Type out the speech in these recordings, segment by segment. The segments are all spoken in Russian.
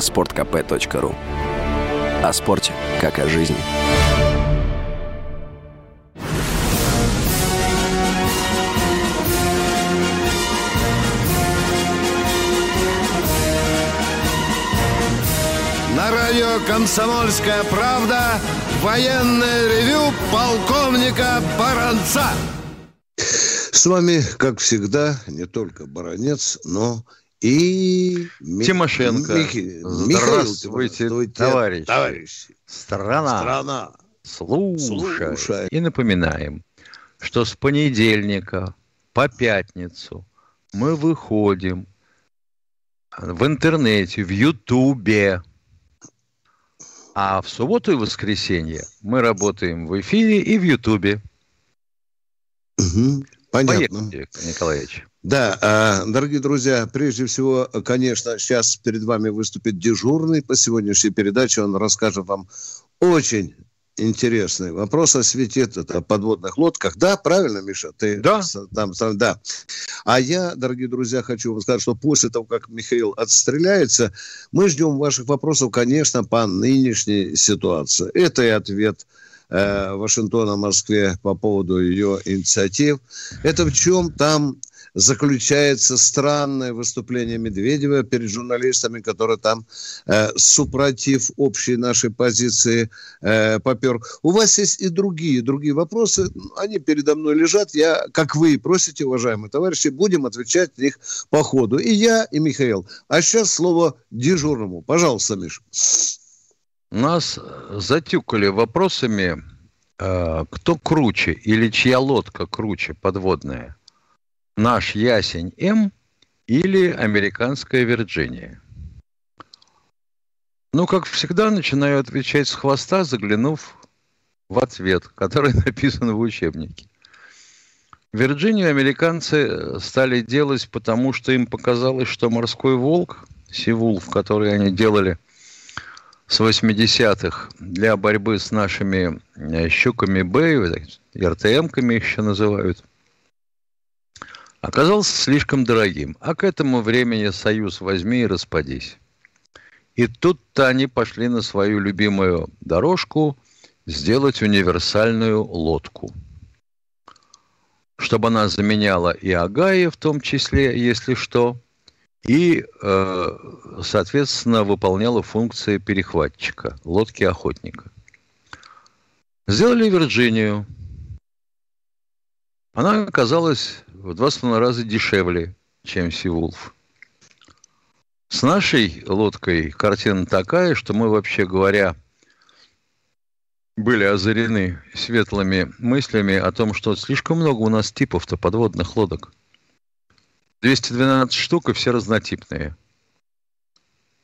sportkp.ru О спорте, как о жизни. На радио «Комсомольская правда» военное ревю полковника Баранца. С вами, как всегда, не только Баранец, но и... Тимошенко. Мих... Здравствуйте, Михаил товарищи. товарищи. Страна. Страна. Слушай. Слушай. И напоминаем, что с понедельника по пятницу мы выходим в интернете, в Ютубе. А в субботу и воскресенье мы работаем в эфире и в Ютубе. Угу. Понятно. Поехали, Николаевич. Да, а, дорогие друзья, прежде всего, конечно, сейчас перед вами выступит дежурный по сегодняшней передаче. Он расскажет вам очень интересный вопрос осветит это о подводных лодках. Да, правильно, Миша? Ты да. Там, там, да. А я, дорогие друзья, хочу вам сказать, что после того, как Михаил отстреляется, мы ждем ваших вопросов, конечно, по нынешней ситуации. Это и ответ э, Вашингтона Москве по поводу ее инициатив. Это в чем там заключается странное выступление Медведева перед журналистами, который там э, супротив общей нашей позиции э, попер. У вас есть и другие, другие вопросы. Они передо мной лежат. Я, как вы просите, уважаемые товарищи, будем отвечать них по ходу. И я, и Михаил. А сейчас слово дежурному. Пожалуйста, Миш. Нас затюкали вопросами, э, кто круче или чья лодка круче подводная наш ясень М или американская Вирджиния? Ну, как всегда, начинаю отвечать с хвоста, заглянув в ответ, который написан в учебнике. Вирджинию американцы стали делать, потому что им показалось, что морской волк, Сивул, в который они делали с 80-х для борьбы с нашими э, щуками Б, РТМ-ками еще называют, оказался слишком дорогим, а к этому времени союз возьми и распадись. И тут-то они пошли на свою любимую дорожку сделать универсальную лодку. Чтобы она заменяла и Агая в том числе, если что, и, э, соответственно, выполняла функции перехватчика, лодки охотника. Сделали Вирджинию. Она оказалась в два с половиной раза дешевле, чем Сивулф. С нашей лодкой картина такая, что мы, вообще говоря, были озарены светлыми мыслями о том, что слишком много у нас типов-то подводных лодок. 212 штук и все разнотипные.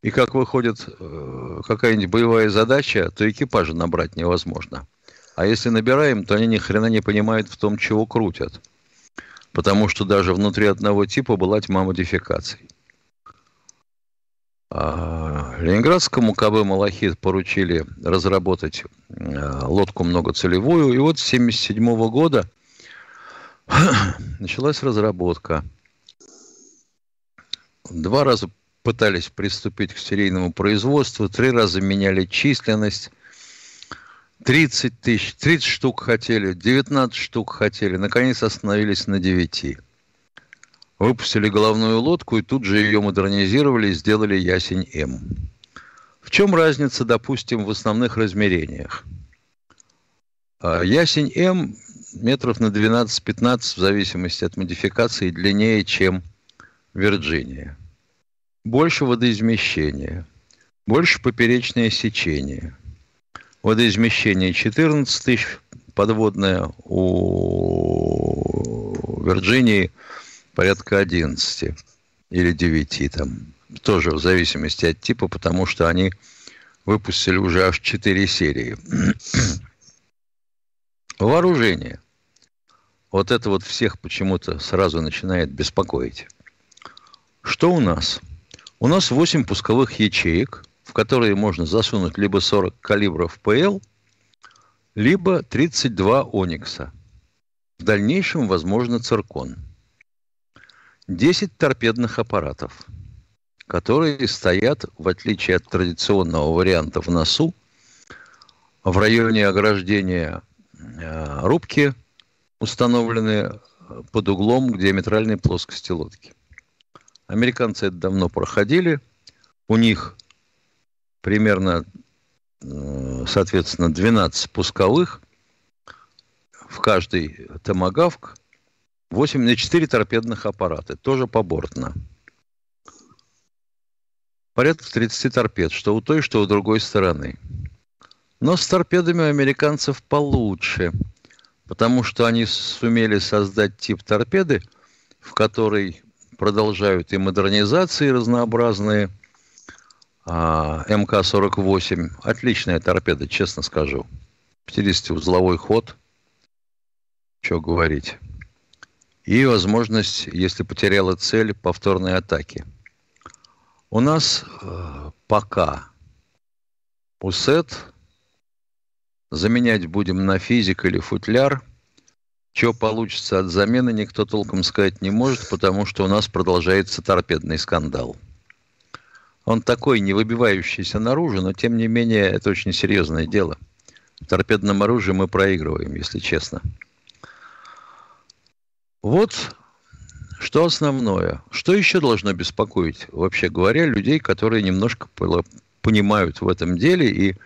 И как выходит э, какая-нибудь боевая задача, то экипажа набрать невозможно. А если набираем, то они ни хрена не понимают в том, чего крутят потому что даже внутри одного типа была тьма модификаций. А Ленинградскому КБ «Малахит» поручили разработать э, лодку многоцелевую. И вот с 1977 года началась разработка. Два раза пытались приступить к серийному производству, три раза меняли численность. 30 тысяч, 30 штук хотели, 19 штук хотели, наконец остановились на 9. Выпустили головную лодку и тут же ее модернизировали и сделали Ясень М. В чем разница, допустим, в основных размерениях? А, ясень М метров на 12-15 в зависимости от модификации длиннее, чем Вирджиния. Больше водоизмещения, больше поперечное сечение – водоизмещение 14 тысяч, подводное у Вирджинии порядка 11 или 9 там. Тоже в зависимости от типа, потому что они выпустили уже аж 4 серии. Вооружение. Вот это вот всех почему-то сразу начинает беспокоить. Что у нас? У нас 8 пусковых ячеек – которые можно засунуть либо 40 калибров ПЛ, либо 32 Оникса. В дальнейшем, возможно, циркон. 10 торпедных аппаратов. которые стоят, в отличие от традиционного варианта в носу, в районе ограждения э, рубки, установлены под углом к диаметральной плоскости лодки. Американцы это давно проходили. У них примерно, э, соответственно, 12 пусковых. В каждый томагавк 8 на 4 торпедных аппарата. Тоже побортно. Порядка 30 торпед, что у той, что у другой стороны. Но с торпедами у американцев получше – потому что они сумели создать тип торпеды, в которой продолжают и модернизации разнообразные. А, МК-48 – отличная торпеда, честно скажу. 50-узловой ход, что говорить. И возможность, если потеряла цель, повторной атаки. У нас э, пока УСЭТ Заменять будем на физик или футляр. Что получится от замены, никто толком сказать не может, потому что у нас продолжается торпедный скандал. Он такой, не выбивающийся наружу, но тем не менее это очень серьезное дело. В торпедном оружии мы проигрываем, если честно. Вот что основное. Что еще должно беспокоить, вообще говоря, людей, которые немножко понимают в этом деле и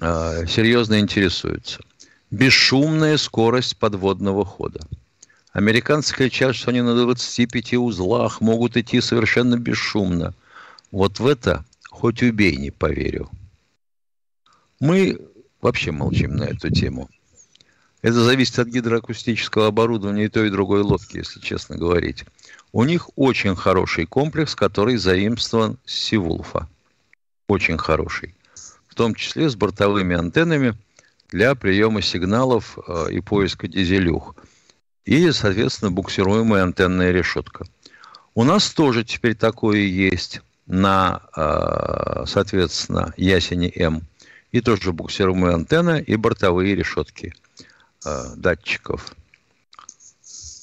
э, серьезно интересуются. Бесшумная скорость подводного хода. Американцы кричат, что они на 25 узлах могут идти совершенно бесшумно. Вот в это хоть убей, не поверю. Мы вообще молчим на эту тему. Это зависит от гидроакустического оборудования и той, и другой лодки, если честно говорить. У них очень хороший комплекс, который заимствован с Сивулфа. Очень хороший том числе с бортовыми антеннами для приема сигналов э, и поиска дизелюх. И, соответственно, буксируемая антенная решетка. У нас тоже теперь такое есть на, э, соответственно, Ясени М. И тоже буксируемая антенна и бортовые решетки э, датчиков.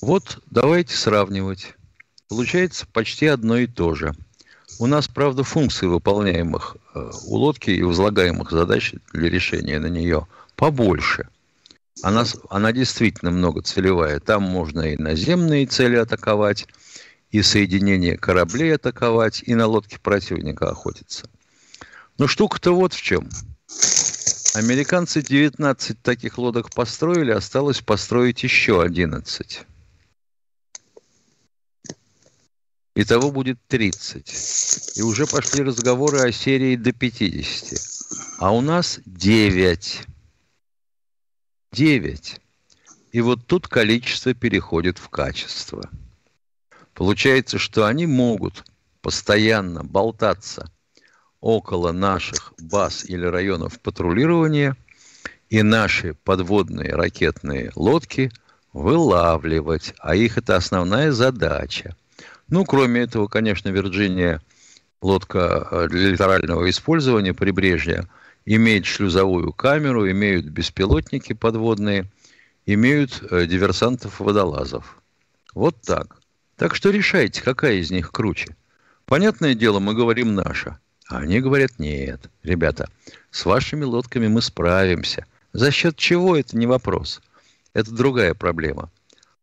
Вот давайте сравнивать. Получается почти одно и то же – у нас, правда, функций, выполняемых э, у лодки и возлагаемых задач для решения на нее побольше. Она, она действительно многоцелевая. Там можно и наземные цели атаковать, и соединение кораблей атаковать, и на лодке противника охотиться. Но штука-то вот в чем. Американцы 19 таких лодок построили, осталось построить еще 11. Итого будет 30. И уже пошли разговоры о серии до 50. А у нас 9. 9. И вот тут количество переходит в качество. Получается, что они могут постоянно болтаться около наших баз или районов патрулирования и наши подводные ракетные лодки вылавливать. А их это основная задача – ну, кроме этого, конечно, Вирджиния, лодка э, для литерального использования прибрежья, имеет шлюзовую камеру, имеют беспилотники подводные, имеют э, диверсантов-водолазов. Вот так. Так что решайте, какая из них круче. Понятное дело, мы говорим наша. А они говорят, нет, ребята, с вашими лодками мы справимся. За счет чего, это не вопрос. Это другая проблема.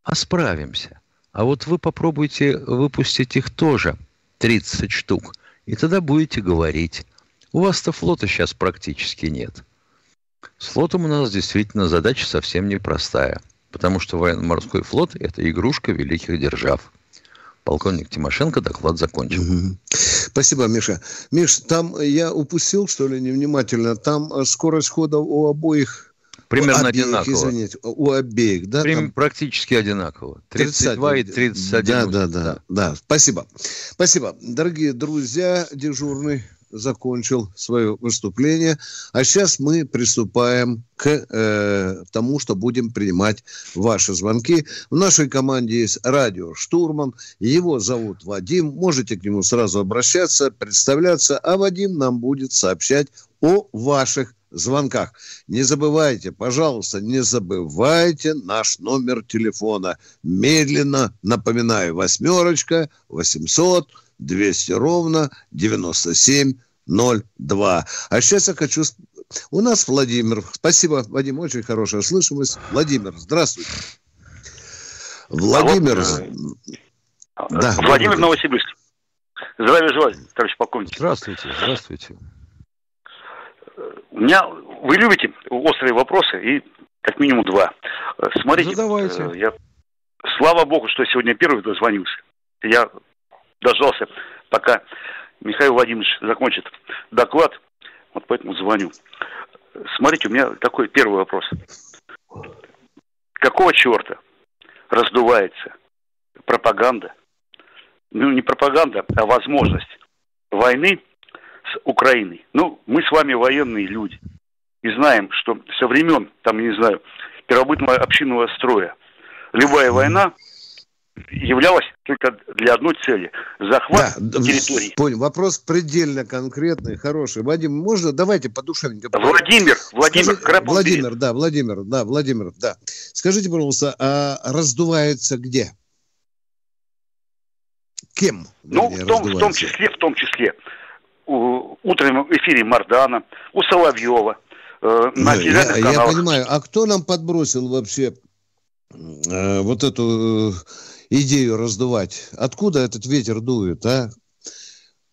А справимся. А вот вы попробуйте выпустить их тоже, 30 штук, и тогда будете говорить. У вас-то флота сейчас практически нет. С флотом у нас действительно задача совсем непростая, потому что военно-морской флот – это игрушка великих держав. Полковник Тимошенко доклад закончил. Угу. Спасибо, Миша. Миш, там я упустил, что ли, невнимательно. Там э, скорость хода у обоих Примерно обеих, одинаково. Извините, у обеих, да? Прим, там... Практически одинаково. 32 и 31. Да, да, да, да, да. Спасибо. Спасибо. Дорогие друзья, дежурный закончил свое выступление. А сейчас мы приступаем к э, тому, что будем принимать ваши звонки. В нашей команде есть радио «Штурман». Его зовут Вадим. Можете к нему сразу обращаться, представляться. А Вадим нам будет сообщать о ваших звонках. Не забывайте, пожалуйста, не забывайте наш номер телефона. Медленно напоминаю, восьмерочка, 800 200 ровно 9702. А сейчас я хочу... У нас Владимир. Спасибо, Вадим, очень хорошая слышимость. Владимир, здравствуйте. Владимир. А вот, э, да, Владимир Новосибирск. Здравия желаю, товарищ полковник. Здравствуйте, здравствуйте. У меня, вы любите острые вопросы, и как минимум два. Смотрите, Задавайте. Э, я, слава богу, что сегодня первый дозвонился. Я дождался, пока Михаил Владимирович закончит доклад, вот поэтому звоню. Смотрите, у меня такой первый вопрос. Какого черта раздувается пропаганда, ну не пропаганда, а возможность войны с Украиной. Ну, мы с вами военные люди и знаем, что со времен, там, не знаю, первобытного общинного строя любая война являлась только для одной цели – захват да, территории. Понял. Вопрос предельно конкретный, хороший. Вадим, можно? Давайте подушевненько. Владимир, Владимир, Скажи, Владимир, да, Владимир, да, Владимир, да. Скажите, пожалуйста, а раздувается где? Кем? Ну, в том, в том числе, в том числе, у утреннем эфире Мардана, у Соловьева, э, на я, я понимаю, а кто нам подбросил вообще э, вот эту э, идею раздувать? Откуда этот ветер дует, а?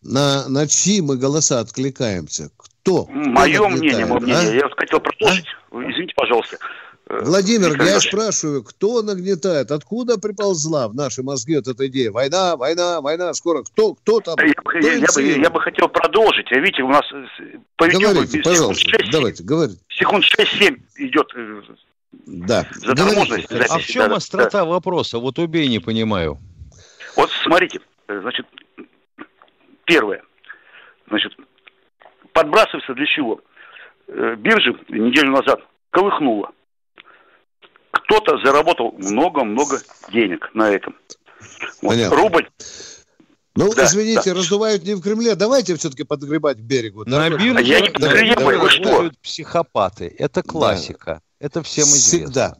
На, на чьи мы голоса откликаемся? Кто? Мое Кто мнение, мое мнение. А? Я хотел продолжить. А? Извините, пожалуйста. Э, Владимир, Николай я спрашиваю, кто нагнетает? Откуда приползла в наши мозги вот эта идея? Война, война, война, скоро. Кто, кто там? Я, кто я, я, бы, я бы хотел продолжить. А видите, у нас э, по Говорите, пожалуйста, 6, давайте, говорите. Секунд 6-7 идет э, да. Заторможенность. А в чем да, острота да. вопроса? Вот убей, не понимаю. Вот смотрите, значит, первое. Значит, подбрасывается для чего? Биржа неделю назад колыхнула кто-то заработал много-много денег на этом. Вот. Рубль. Ну, да, извините, да. раздувают не в Кремле. Давайте все-таки подгребать к берегу. На бирже я не подгребаю, вы что? психопаты. Это классика. Да. Это всем известно. Всегда.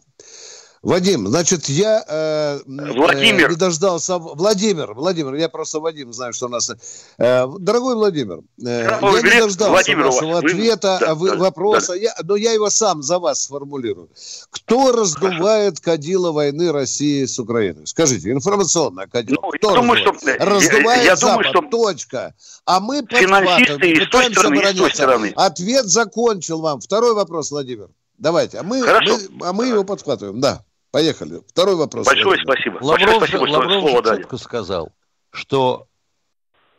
Вадим, значит, я э, Владимир. Э, не дождался... Владимир, Владимир, я просто Вадим знаю, что у нас... Э, дорогой Владимир, э, я не дождался Владимир вашего вас. ответа, вы... да, вы, да, вопроса, да. Я, но я его сам за вас сформулирую. Кто раздувает кадила войны России с Украиной? Скажите, информационная кадила. Ну, Кто думаю, что... Раздувает я, я Запад, думаю, что... точка. А мы подхватываем, той стороны, и с той стороны. Ответ закончил вам. Второй вопрос, Владимир. Давайте, а мы, мы, а мы его подхватываем, да. Поехали. Второй вопрос. Большое Владимир. спасибо. Лавров, Большое спасибо, Лавров слово дали. сказал, что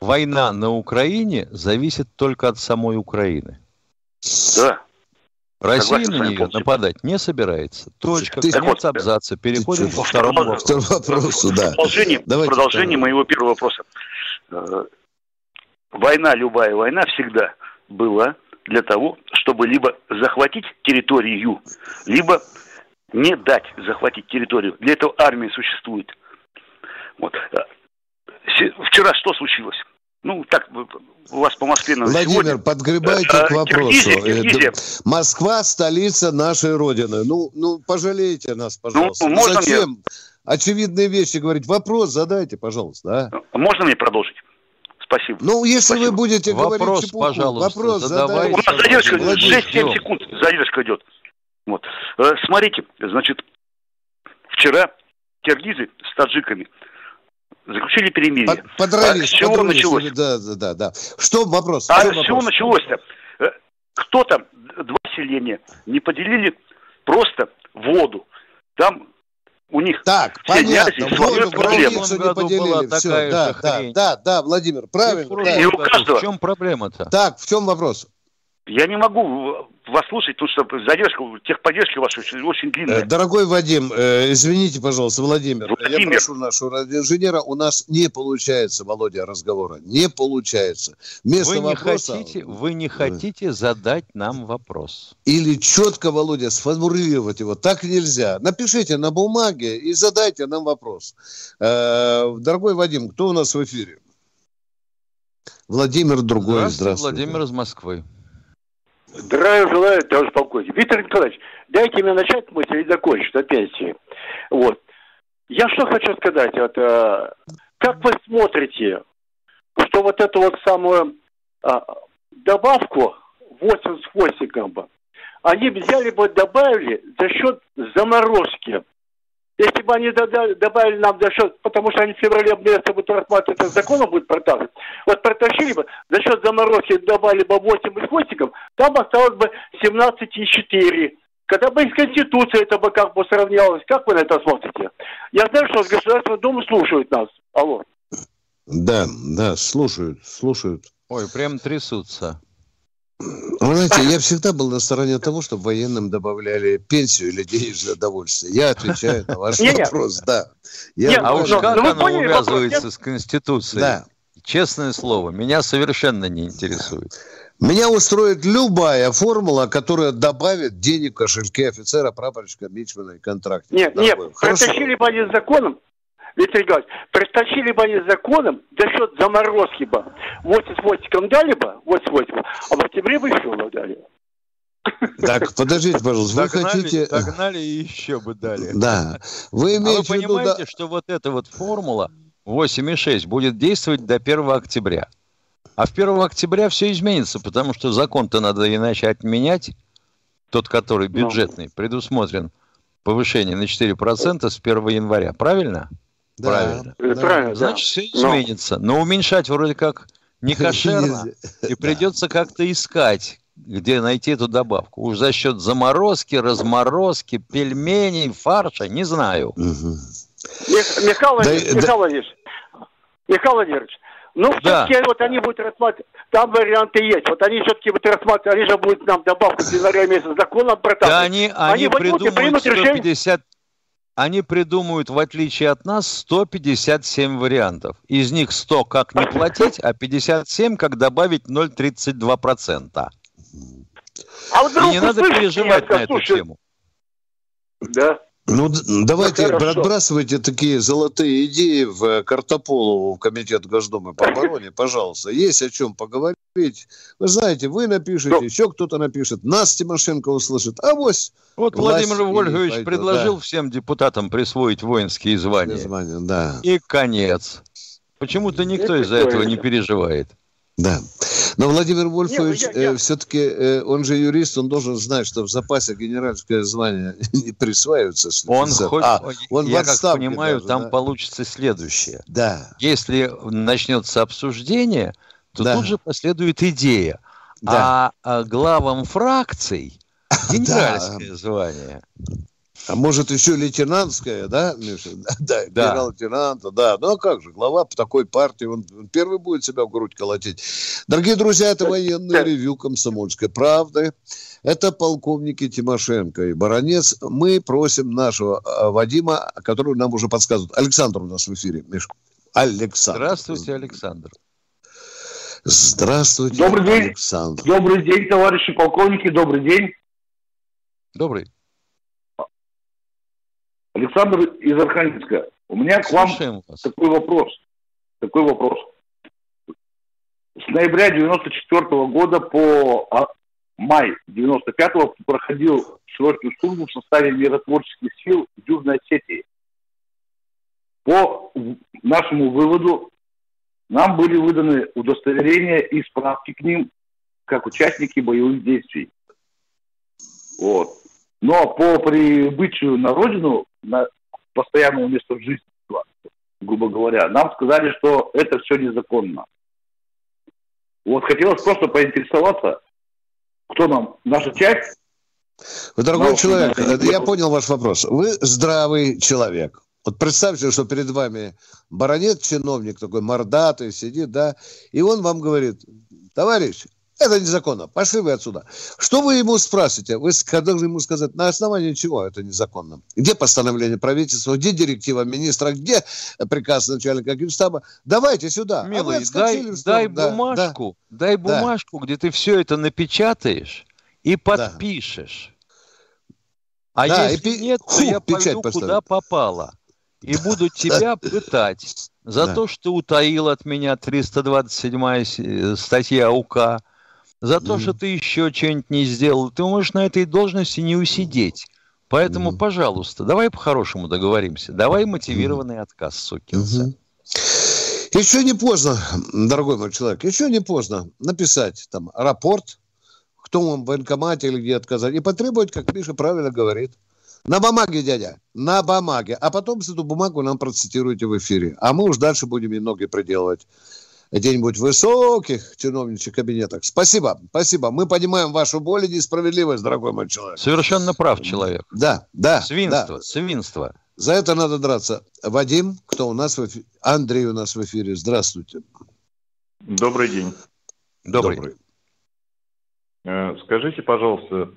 война на Украине зависит только от самой Украины. Да. Россия на нее полностью. нападать не собирается. Точка, ты, конец вот, абзаца. Переходим ко второму вопросу. вопросу да. Продолжение, Давайте продолжение моего первого вопроса. Э, война, любая война всегда была для того, чтобы либо захватить территорию, либо не дать захватить территорию. Для этого армия существует. Вот. Вчера что случилось? Ну, так, у вас по Москве... Владимир, сегодня... подгребайте а, к вопросу. Киргизия, Киргизия. Москва – столица нашей Родины. Ну, ну, пожалейте нас, ну, пожалуйста. Ну, можно Зачем мне... очевидные вещи говорить? Вопрос задайте, пожалуйста. А? Можно мне продолжить? Спасибо. Ну, если Спасибо. вы будете Вопрос, говорить чепуху, вопрос, вопрос задавайте. У нас задержка, 6-7 секунд задержка идет. Вот. Э, смотрите, значит, вчера киргизы с таджиками заключили перемирие. Подрались, а с чего подрались, началось? Да, да, да. Что вопрос? А с чего началось-то? Э, кто-то, два селения, не поделили просто воду. Там у них так, понятно. Воду, границу не поделили. Все, да, да, да, да, Владимир, правильно. Да. И у каждого... В чем проблема-то? Так, в чем вопрос? Я не могу вас слушать, потому что задержка, техподдержки вашей очень, очень длинная. Э, дорогой Вадим, э, извините, пожалуйста, Владимир, Владимир, я прошу нашего радиоинженера, у нас не получается, Володя, разговора, не получается. Вместо вы, не вопроса... хотите, вы не хотите задать нам вопрос. Или четко, Володя, сформулировать его, так нельзя. Напишите на бумаге и задайте нам вопрос. Э, дорогой Вадим, кто у нас в эфире? Владимир другой, здравствуйте. здравствуйте. Владимир из Москвы. Здравия желаю, товарищ полковник. Виктор Николаевич, дайте мне начать мысль и закончить на пенсии. Вот. Я что хочу сказать, вот, э, как вы смотрите что вот эту вот самую а, добавку 8 с хвостиком бы, они взяли бы, добавили за счет заморозки. Если бы они добавили нам за счет, потому что они в феврале месяце будут рассматривать, это законом будет протащить, вот протащили бы, за счет заморозки добавили бы 8 с хвостиком, там осталось бы 17,4. Когда бы из Конституции это бы как бы сравнялось, как вы на это смотрите? Я знаю, что Государственный Дом слушает нас. Алло. Да, да, слушают, слушают. Ой, прям трясутся. Вы знаете, я всегда был на стороне того, чтобы военным добавляли пенсию или денежное удовольствие. Я отвечаю на ваш вопрос, да. А уж как оно увязывается с Конституцией? Да. Честное слово, меня совершенно не интересует. Меня устроит любая формула, которая добавит денег в кошельке офицера, прапорщика, мичмана и контракта. Нет, нет, протащили бы они законом, Виктор Николаевич, протащили бы они законом за счет заморозки бы. 88 дали бы, 88, а в октябре бы еще бы дали. Так, подождите, пожалуйста, вы хотите... Догнали и еще бы дали. Да. Вы имеете а вы понимаете, виду, да... что вот эта вот формула 8,6 будет действовать до 1 октября. А в 1 октября все изменится, потому что закон-то надо иначе отменять, тот, который ну. бюджетный, предусмотрен повышение на 4% с 1 января. Правильно? Да, правильно. Да. Правильно, Значит, все изменится. Но, Но уменьшать вроде как не кошерно. И придется как-то искать, где найти эту добавку. Уж за счет заморозки, разморозки, пельменей, фарша, не знаю. Михаил Владимирович, Михаил Владимирович, ну, да. все-таки вот они будут рассматривать, там варианты есть. Вот они все-таки будут рассматривать, они же будут нам добавку в январе месяца законом проталкивать. Да, они, они, они придумают 150, они придумают, в отличие от нас, 157 вариантов. Из них 100 как не платить, а 57 как добавить 0,32%. А вдруг И не надо переживать на эту тему. Да. Ну, давайте ну, отбрасывайте такие золотые идеи в э, Картополову, в Комитет Госдумы по обороне, пожалуйста. Есть о чем поговорить. Вы знаете, вы напишите, ну, еще кто-то напишет, нас Тимошенко услышит, а вось Вот Владимир Вольфович пойдет, предложил да. всем депутатам присвоить воинские звания. звания да. И конец. Почему-то никто из-за этого не переживает. Да. Но Владимир Вольфович, Нет, ну я, я... Э, все-таки, э, он же юрист, он должен знать, что в запасе генеральское звание не присваивается. Он, хоть, а, он я как понимаю, даже, там да? получится следующее. Да. Если начнется обсуждение, то да. тут же последует идея. Да. А, а главам фракций генеральское звание. А может, еще лейтенантская, да, Миша? Да, генерал-лейтенанта, да. Ну, а как же, глава такой партии, он, первый будет себя в грудь колотить. Дорогие друзья, это военный ревю комсомольской правды. Это полковники Тимошенко и Баранец. Мы просим нашего а, Вадима, который нам уже подсказывает. Александр у нас в эфире, Миша. Александр. Здравствуйте, Александр. Здравствуйте, Добрый день. Александр. Добрый день, товарищи полковники, добрый день. Добрый. Александр из Архангельска. У меня к вам вас. такой вопрос. Такой вопрос. С ноября 94 -го года по а, май 95 -го проходил срочную службу в составе миротворческих сил Южной Осетии. По нашему выводу, нам были выданы удостоверения и справки к ним, как участники боевых действий. Вот. Но по прибытию на родину на постоянного места в жизни, грубо говоря, нам сказали, что это все незаконно. Вот хотелось просто поинтересоваться, кто нам, наша часть? Вы, дорогой человек, я понял ваш вопрос. Вы здравый человек. Вот представьте, что перед вами баронет, чиновник такой мордатый, сидит, да, и он вам говорит, товарищ, это незаконно. Пошли вы отсюда. Что вы ему спросите? Вы должны ему сказать, на основании чего это незаконно? Где постановление правительства? Где директива министра? Где приказ начальника Генштаба? Давайте сюда. А Милый, а дай, дай да, бумажку, да, дай бумажку, да. где ты все это напечатаешь и подпишешь. Да. А да, если и, нет, то фу, я пойду куда попало. И буду тебя пытать за да. то, что утаил от меня 327 статья УК, за то, mm. что ты еще что-нибудь не сделал, ты можешь на этой должности не усидеть. Поэтому, mm. пожалуйста, давай по-хорошему договоримся. Давай мотивированный mm. отказ, сукин mm-hmm. Еще не поздно, дорогой мой человек, еще не поздно написать там рапорт, кто вам в военкомате или где отказать, и потребовать, как Миша правильно говорит. На бумаге, дядя, на бумаге. А потом эту бумагу нам процитируйте в эфире. А мы уж дальше будем и ноги проделывать где-нибудь в высоких чиновничьих кабинетах. Спасибо, спасибо. Мы понимаем вашу боль и несправедливость, дорогой мой человек. Совершенно прав человек. Да, да. Свинство, да. свинство. За это надо драться. Вадим, кто у нас в эфире? Андрей у нас в эфире. Здравствуйте. Добрый день. Добрый. Добрый. Э, скажите, пожалуйста,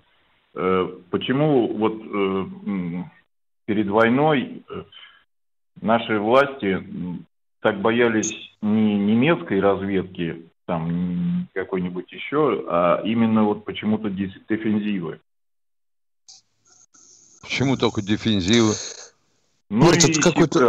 почему вот э, перед войной наши власти так боялись не немецкой разведки, там какой-нибудь еще, а именно вот почему-то дефензивы? Почему только дефензивы? Ну, Может, это какой-то...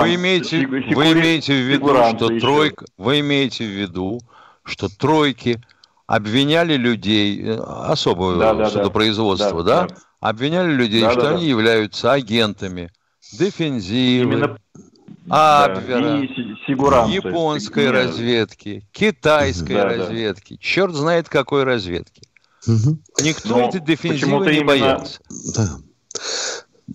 Вы имеете, вы имеете в виду, что еще. тройка... Вы имеете в виду, что тройки обвиняли людей, э, особое да, да, судопроизводство, да, да, да? Обвиняли людей, да, что да, они да. являются агентами дефензивы, Именно... Абвера, да, японской Нет. разведки, китайской да, разведки, да. черт знает какой разведки. Угу. Никто Но этой дефензивы не именно... боялся. Да.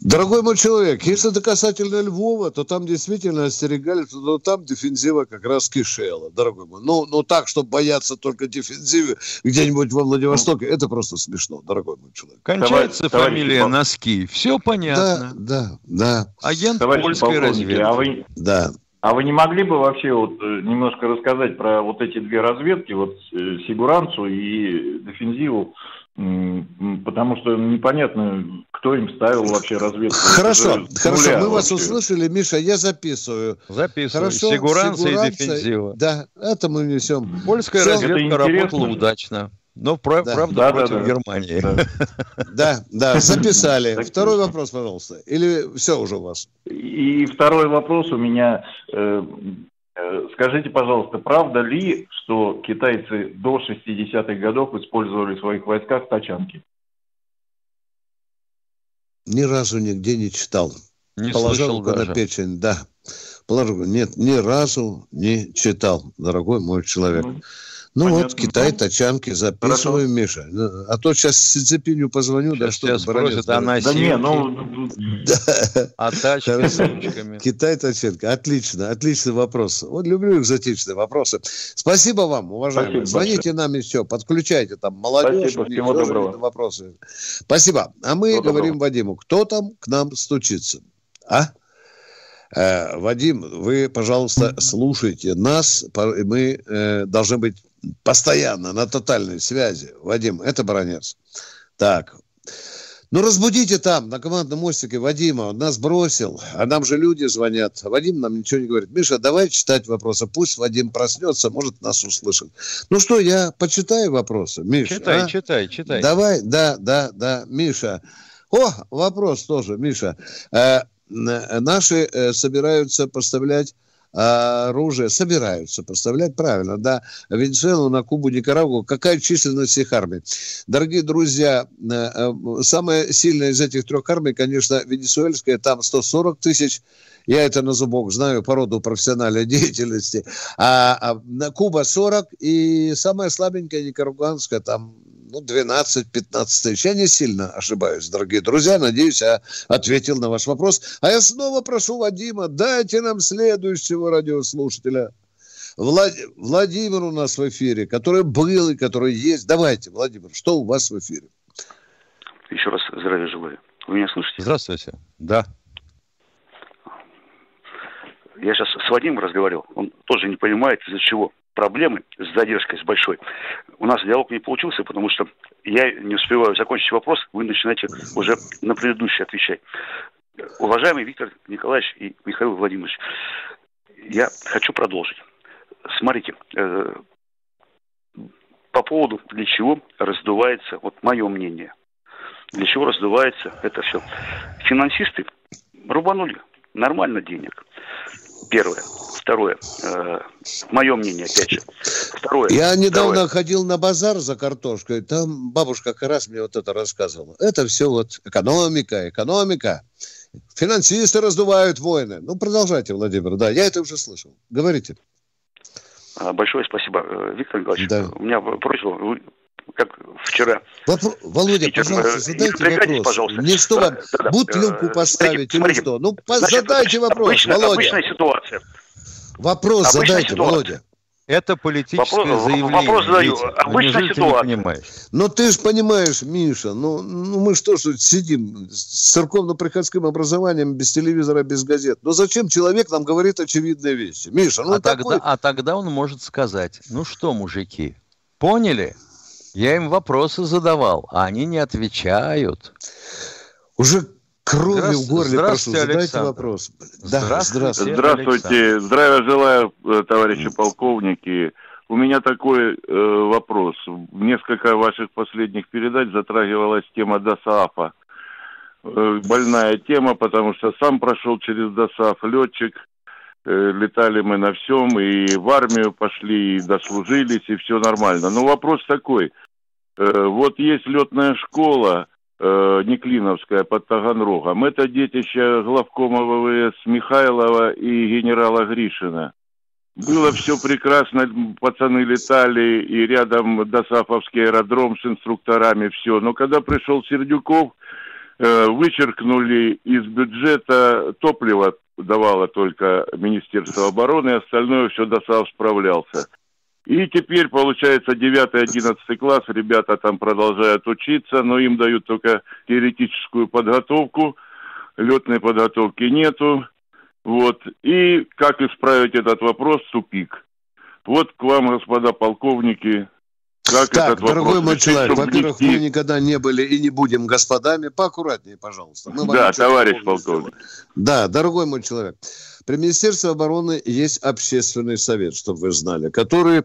Дорогой мой человек, если это касательно Львова, то там действительно остерегали, то там дефензива как раз кишела, дорогой мой. Ну, ну так, чтобы бояться только дефензивы где-нибудь во Владивостоке, это просто смешно, дорогой мой человек. Кончается товарищ, фамилия товарищ, Носки, все понятно. Да, да, да. Агент товарищ польской разведки. А вы, да. а вы не могли бы вообще вот э, немножко рассказать про вот эти две разведки, вот э, Сигуранцу и Дефензиву? Потому что непонятно, кто им ставил вообще разведку. Хорошо, хорошо, мы вас услышали, Миша, я записываю. Записываю. Хорошо, Сигуранца, Сигуранца и дефензива. Да, это мы несем. Польская Все. разведка работала удачно. Но прав, да. правда да, против да, Германии. Да, да, записали. Второй вопрос, пожалуйста. Или все уже у вас? И второй вопрос у меня. Э, скажите, пожалуйста, правда ли, что китайцы до 60-х годов использовали в своих войсках тачанки? Ни разу нигде не читал. Не Положил на печень, да. Положил, нет, ни разу не читал, дорогой мой человек. Ну, ну Понятно. вот, Китай, тачанки, записываю, Хорошо. Миша. Ну, а то сейчас Сицепиню позвоню, сейчас да что тебя спросят, а Да не, ну... Да. А тачки с ручками. Китай, тачанки. Отлично, отличный вопрос. Вот люблю экзотичные вопросы. Спасибо вам, уважаемые. Спасибо Звоните большое. нам еще, подключайте там молодежь. Спасибо, всего доброго. Вопросы. Спасибо. А мы Всего говорим доброго. Вадиму, кто там к нам стучится? А? Э, Вадим, вы, пожалуйста, слушайте нас. Мы э, должны быть постоянно на тотальной связи. Вадим, это баронец. Так. Ну, разбудите там, на командном мостике Вадима. Он нас бросил, а нам же люди звонят. Вадим нам ничего не говорит. Миша, давай читать вопросы. Пусть Вадим проснется, может, нас услышит. Ну что, я почитаю вопросы. Миша, читай, а? читай, читай. Давай, да, да, да. Миша. О, вопрос тоже, Миша. Э, наши э, собираются поставлять оружие собираются поставлять. Правильно, да, Венесуэлу, на Кубу, Никарагуа. Какая численность их армий? Дорогие друзья, э, э, самая сильная из этих трех армий, конечно, венесуэльская, там 140 тысяч, я это на зубок знаю по роду профессиональной деятельности, а, а Куба 40, и самая слабенькая Никарагуанская, там ну, 12-15 тысяч. Я не сильно ошибаюсь, дорогие друзья. Надеюсь, я ответил на ваш вопрос. А я снова прошу Вадима, дайте нам следующего радиослушателя. Влад... Владимир у нас в эфире, который был и который есть. Давайте, Владимир, что у вас в эфире? Еще раз здравия желаю. Вы меня слышите? Здравствуйте. Да. Я сейчас с Вадимом разговаривал. Он тоже не понимает, из-за чего проблемы с задержкой, с большой. У нас диалог не получился, потому что я не успеваю закончить вопрос, вы начинаете уже на предыдущий отвечать. Уважаемый Виктор Николаевич и Михаил Владимирович, я хочу продолжить. Смотрите, э, по поводу, для чего раздувается, вот мое мнение, для чего раздувается это все. Финансисты рубанули нормально денег. Первое. Второе. Э, мое мнение, опять же. Второе. Я недавно Второе. ходил на базар за картошкой. Там бабушка как раз мне вот это рассказывала. Это все вот экономика, экономика. Финансисты раздувают войны. Ну, продолжайте, Владимир. Да, я это уже слышал. Говорите. А, большое спасибо, э, Виктор Николаевич. Да. У меня просьба, как вчера. Вопро... Володя, Питер, пожалуйста, э, задайте вопрос. Пожалуйста. Не что вам, да, да, бутылку э, поставить смотрите, или что? Ну, значит, задайте вопрос, обычная, Володя. Обычная ситуация. Вопрос обычная задайте, ситуация. Володя. Это политическое вопрос, заявление. Вопрос задаю. Обычная ну, ситуация. Но ты же понимаешь, Миша, ну, ну мы что ж сидим с церковно-приходским образованием, без телевизора, без газет. Но зачем человек нам говорит очевидные вещи? Миша, ну а, такой... тогда, а тогда он может сказать, ну что, мужики, поняли? Я им вопросы задавал, а они не отвечают. Уже кровью в горле прошу, задайте Александр. вопрос. Да, здравствуйте. Здравствуйте. Здравия желаю, э, товарищи полковники. У меня такой э, вопрос. Несколько ваших последних передач затрагивалась тема ДОСААФа. Э, больная тема, потому что сам прошел через ДОСААФ, летчик. Э, летали мы на всем, и в армию пошли, и дослужились, и все нормально. Но вопрос такой. Э, вот есть летная школа, э, Неклиновская под Таганрогом. Это детище главкома ВВС Михайлова и генерала Гришина. Было все прекрасно, пацаны летали, и рядом Досафовский аэродром с инструкторами, все. Но когда пришел Сердюков, э, вычеркнули из бюджета топливо, давало только Министерство обороны, остальное все Досав справлялся. И теперь, получается, 9-11 класс, ребята там продолжают учиться, но им дают только теоретическую подготовку, летной подготовки нету. Вот. И как исправить этот вопрос, тупик. Вот к вам, господа полковники, как так, этот дорогой мой человек, во-первых, мы никогда не были и не будем господами. Поаккуратнее, пожалуйста. Мы да, товарищ полковник. Да, дорогой мой человек. При Министерстве обороны есть общественный совет, чтобы вы знали, который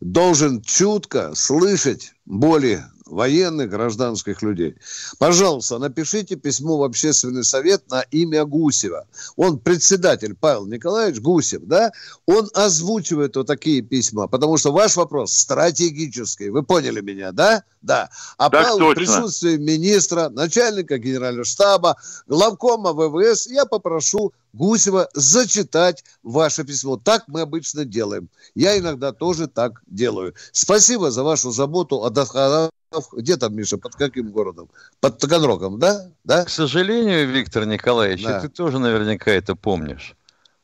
должен чутко слышать боли военных, гражданских людей. Пожалуйста, напишите письмо в общественный совет на имя Гусева. Он председатель Павел Николаевич Гусев, да? Он озвучивает вот такие письма, потому что ваш вопрос стратегический. Вы поняли меня, да? Да. А так Павел точно. в присутствии министра, начальника генерального штаба, главкома ВВС, я попрошу Гусева зачитать ваше письмо. Так мы обычно делаем. Я иногда тоже так делаю. Спасибо за вашу заботу о доходах где там, Миша, под каким городом? Под Таганрогом, да? да? К сожалению, Виктор Николаевич, да. ты тоже наверняка это помнишь.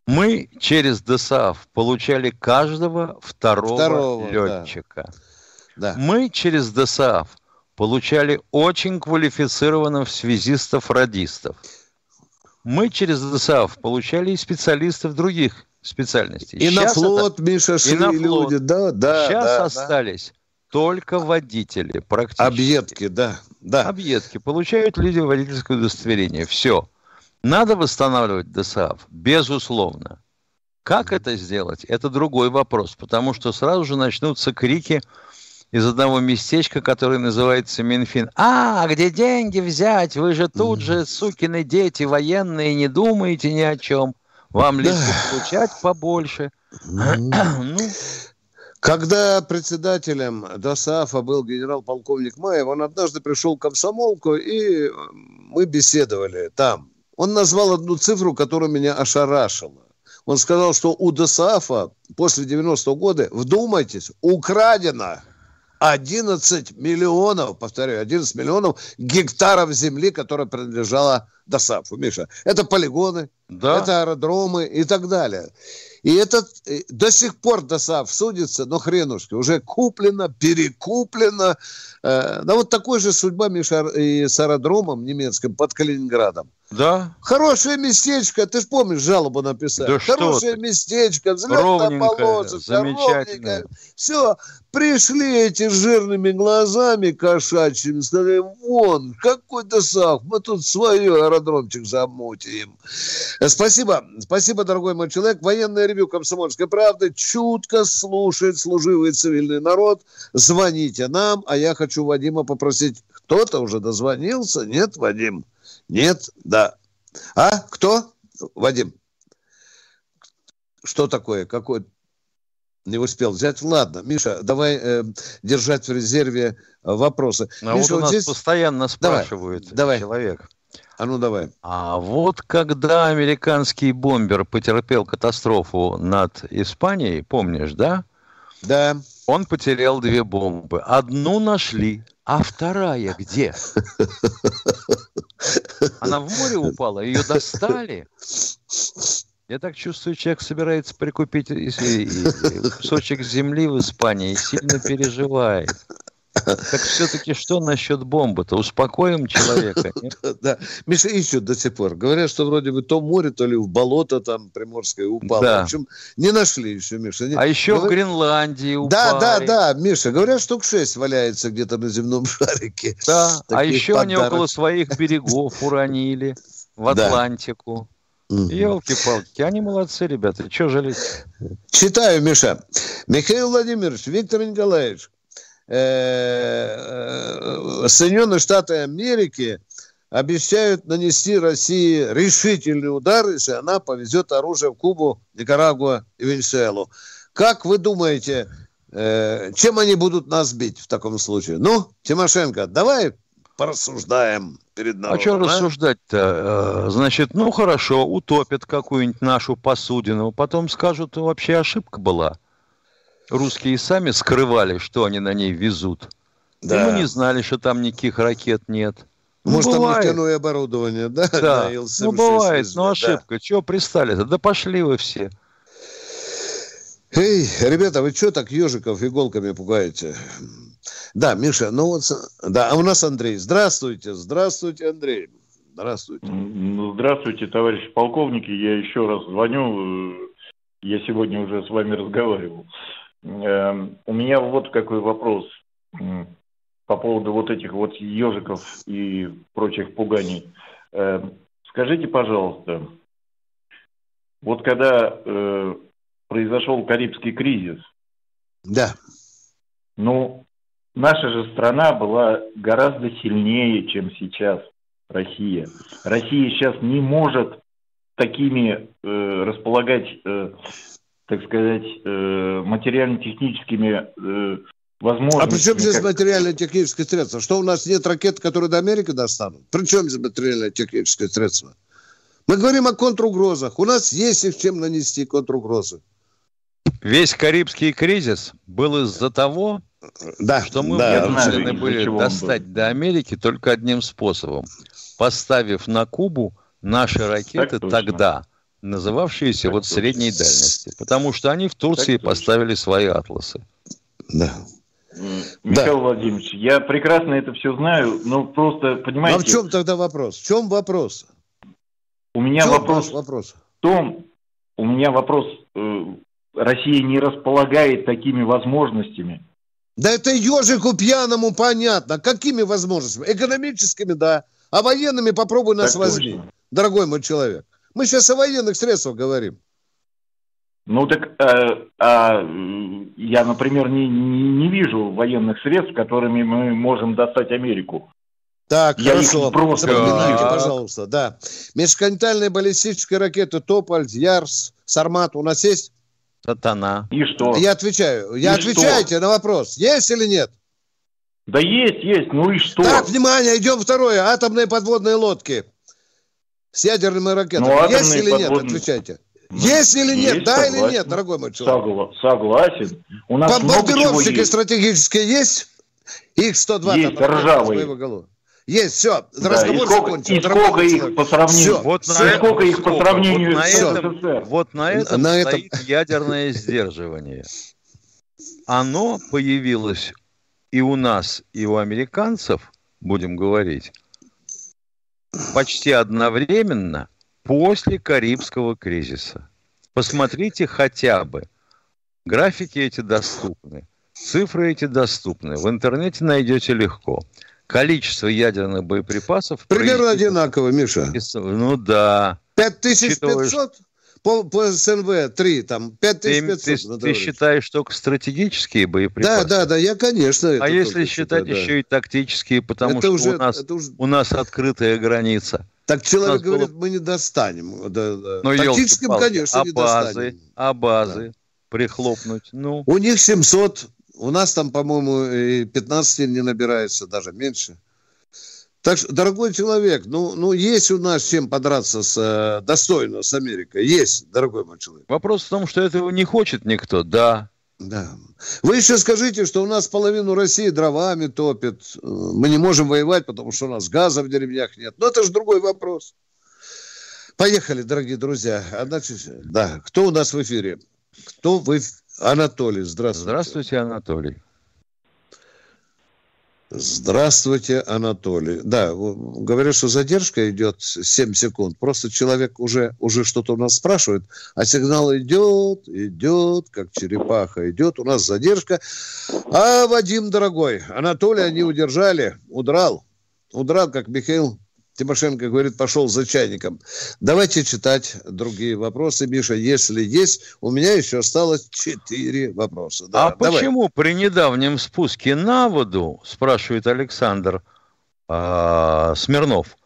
Мы через ДСАФ получали каждого второго, второго летчика. Да. Да. Мы через ДСАФ получали очень квалифицированных связистов-радистов. Мы через ДСАФ получали и специалистов других специальностей. И Сейчас на флот, это... Миша, шли и на флот. люди. Да, да, Сейчас да, остались только водители практически. Объедки, да. да. Объедки. Получают люди водительское удостоверение. Все. Надо восстанавливать ДСАФ, безусловно. Как это сделать, это другой вопрос, потому что сразу же начнутся крики из одного местечка, которое называется Минфин. А, где деньги взять? Вы же тут же, сукины дети, военные, не думаете ни о чем. Вам лишь получать побольше. ну, когда председателем ДОСААФа был генерал-полковник Маев, он однажды пришел в комсомолку, и мы беседовали там. Он назвал одну цифру, которая меня ошарашила. Он сказал, что у ДОСААФа после 90-го года, вдумайтесь, украдено 11 миллионов, повторяю, 11 миллионов гектаров земли, которая принадлежала ДОСААФу. Миша, это полигоны, да. это аэродромы и так далее. И этот э, до сих пор ДОСАВ судится, но хренушки, уже куплено, перекуплено. Э, да вот такой же судьба, Миша, и с аэродромом немецким под Калининградом. Да. Хорошее местечко, ты же помнишь, жалобу написали. Да Хорошее что местечко, взлетная полосочка, замечательно. Все, пришли эти жирными глазами кошачьими, сказали, вон, какой-то сах, мы тут свой аэродромчик замутим. Спасибо, спасибо, дорогой мой человек. Военное ревю «Комсомольской правды» чутко слушает служивый цивильный народ. Звоните нам, а я хочу Вадима попросить, кто-то уже дозвонился? Нет, Вадим? Нет? Да. А? Кто? Вадим. Что такое? Какой? Не успел взять. Ладно, Миша, давай э, держать в резерве вопросы. А Миша, вот у нас здесь... постоянно спрашивают давай, давай. человек. А ну давай. А вот когда американский бомбер потерпел катастрофу над Испанией, помнишь, да? Да. Он потерял две бомбы. Одну нашли, а вторая где? Она в море упала, ее достали. Я так чувствую, человек собирается прикупить кусочек земли в Испании и сильно переживает. Так все-таки что насчет бомбы-то? Успокоим человека? Да. Миша ищут до сих пор. Говорят, что вроде бы то море, то ли в болото там Приморское упало. Да. В общем, не нашли еще, Миша. А еще в Гренландии упали. Да, да, да, Миша. Говорят, штук шесть валяется где-то на земном шарике. Да, а еще они около своих берегов уронили в Атлантику. Елки-палки, они молодцы, ребята. Чего жалеть? Читаю, Миша. Михаил Владимирович, Виктор Николаевич, Соединенные Штаты Америки обещают нанести России решительный удар, если она повезет оружие в Кубу, Никарагуа и Венесуэлу. Как вы думаете, э, чем они будут нас бить в таком случае? Ну, Тимошенко, давай порассуждаем перед народом. А что а? рассуждать-то? Значит, ну хорошо, утопят какую-нибудь нашу посудину, потом скажут, вообще ошибка была русские сами скрывали, что они на ней везут. Да. И мы не знали, что там никаких ракет нет. Ну, Может, бывает. там нефтяное оборудование, да? Да, да ну бывает, но ну, ошибка. Да. Чего пристали-то? Да пошли вы все. Эй, ребята, вы что так ежиков иголками пугаете? Да, Миша, ну вот, да, а у нас Андрей. Здравствуйте, здравствуйте, Андрей. Здравствуйте. Ну, здравствуйте, товарищи полковники. Я еще раз звоню. Я сегодня уже с вами разговаривал. Эм, у меня вот какой вопрос по поводу вот этих вот ежиков и прочих пуганий. Эм, скажите, пожалуйста, вот когда э, произошел Карибский кризис, да. Ну, наша же страна была гораздо сильнее, чем сейчас Россия. Россия сейчас не может такими э, располагать э, так сказать, э, материально-техническими э, возможностями. А при чем здесь как... материально-технические средства? Что у нас нет ракет, которые до Америки достанут? При чем здесь материально-технические средства? Мы говорим о контругрозах. У нас есть их чем нанести контругрозы. Весь Карибский кризис был из-за того, да, что мы да, вынуждены были достать до Америки только одним способом. Поставив на Кубу наши ракеты тогда называвшиеся так вот средней дальности, потому что они в Турции так поставили точно. свои атласы. Да. Михаил да. Владимирович, я прекрасно это все знаю, но просто, понимаете... А в чем тогда вопрос? В чем вопрос? У меня вопрос, вопрос в том, у меня вопрос, э, Россия не располагает такими возможностями. Да это ежику пьяному понятно. Какими возможностями? Экономическими, да. А военными попробуй нас так возьми, точно. дорогой мой человек. Мы сейчас о военных средствах говорим. Ну так э, а, я, например, не, не, не вижу военных средств, которыми мы можем достать Америку. Так, я хорошо. Просто... Запоминайте, пожалуйста, да. Межконтинентальные баллистические ракеты Тополь, Ярс, Сармат у нас есть? Сатана. И что? Я отвечаю. Я и отвечайте что? на вопрос. Есть или нет? Да есть, есть. Ну и что? Так, внимание, идем второе. Атомные подводные лодки. С ядерными ракетами. Ну, есть или нет? Отвечайте. Ну, есть или нет? Есть, да согласен. или нет, дорогой мой человек? Согласен. У нас Бомбардировщики есть. стратегические есть? Их 102 есть, там, ржавые. Есть, все, да, разговор и сколько, закончен. И сколько их по сравнению, все. Вот на сколько их по сравнению вот на этом, Вот на этом на стоит этом... ядерное сдерживание. Оно появилось и у нас, и у американцев, будем говорить, почти одновременно после Карибского кризиса. Посмотрите хотя бы. Графики эти доступны. Цифры эти доступны. В интернете найдете легко. Количество ядерных боеприпасов... Примерно одинаково, Миша. Ну да. 5500? По, по СНВ 3, там 5500. Ты, ты, ты считаешь только стратегические боеприпасы? Да, да, да, я, конечно. А если считать считаю, еще да. и тактические, потому это что уже, у, нас, уже... у нас открытая граница. Так человек говорит, было... мы не достанем. Да, да. Ну, Тактическим, конечно, а не базы, достанем. А базы да. прихлопнуть? Ну. У них 700, у нас там, по-моему, 15 не набирается, даже меньше. Так что, дорогой человек, ну, ну есть у нас чем подраться с, э, достойно с Америкой. Есть, дорогой мой человек. Вопрос в том, что этого не хочет никто, да. Да. Вы еще скажите, что у нас половину России дровами топит. Э, мы не можем воевать, потому что у нас газа в деревнях нет. Но это же другой вопрос. Поехали, дорогие друзья. Одна... Да, кто у нас в эфире? Кто вы? Анатолий, здравствуйте. Здравствуйте, Анатолий. Здравствуйте, Анатолий. Да, говорят, что задержка идет 7 секунд. Просто человек уже, уже что-то у нас спрашивает, а сигнал идет, идет, как черепаха идет. У нас задержка. А Вадим, дорогой, Анатолия не удержали, удрал. Удрал, как Михаил Тимошенко говорит, пошел за чайником. Давайте читать другие вопросы, Миша, если есть. У меня еще осталось четыре вопроса. Да, а давай. почему при недавнем спуске на воду, спрашивает Александр э, Смирнов,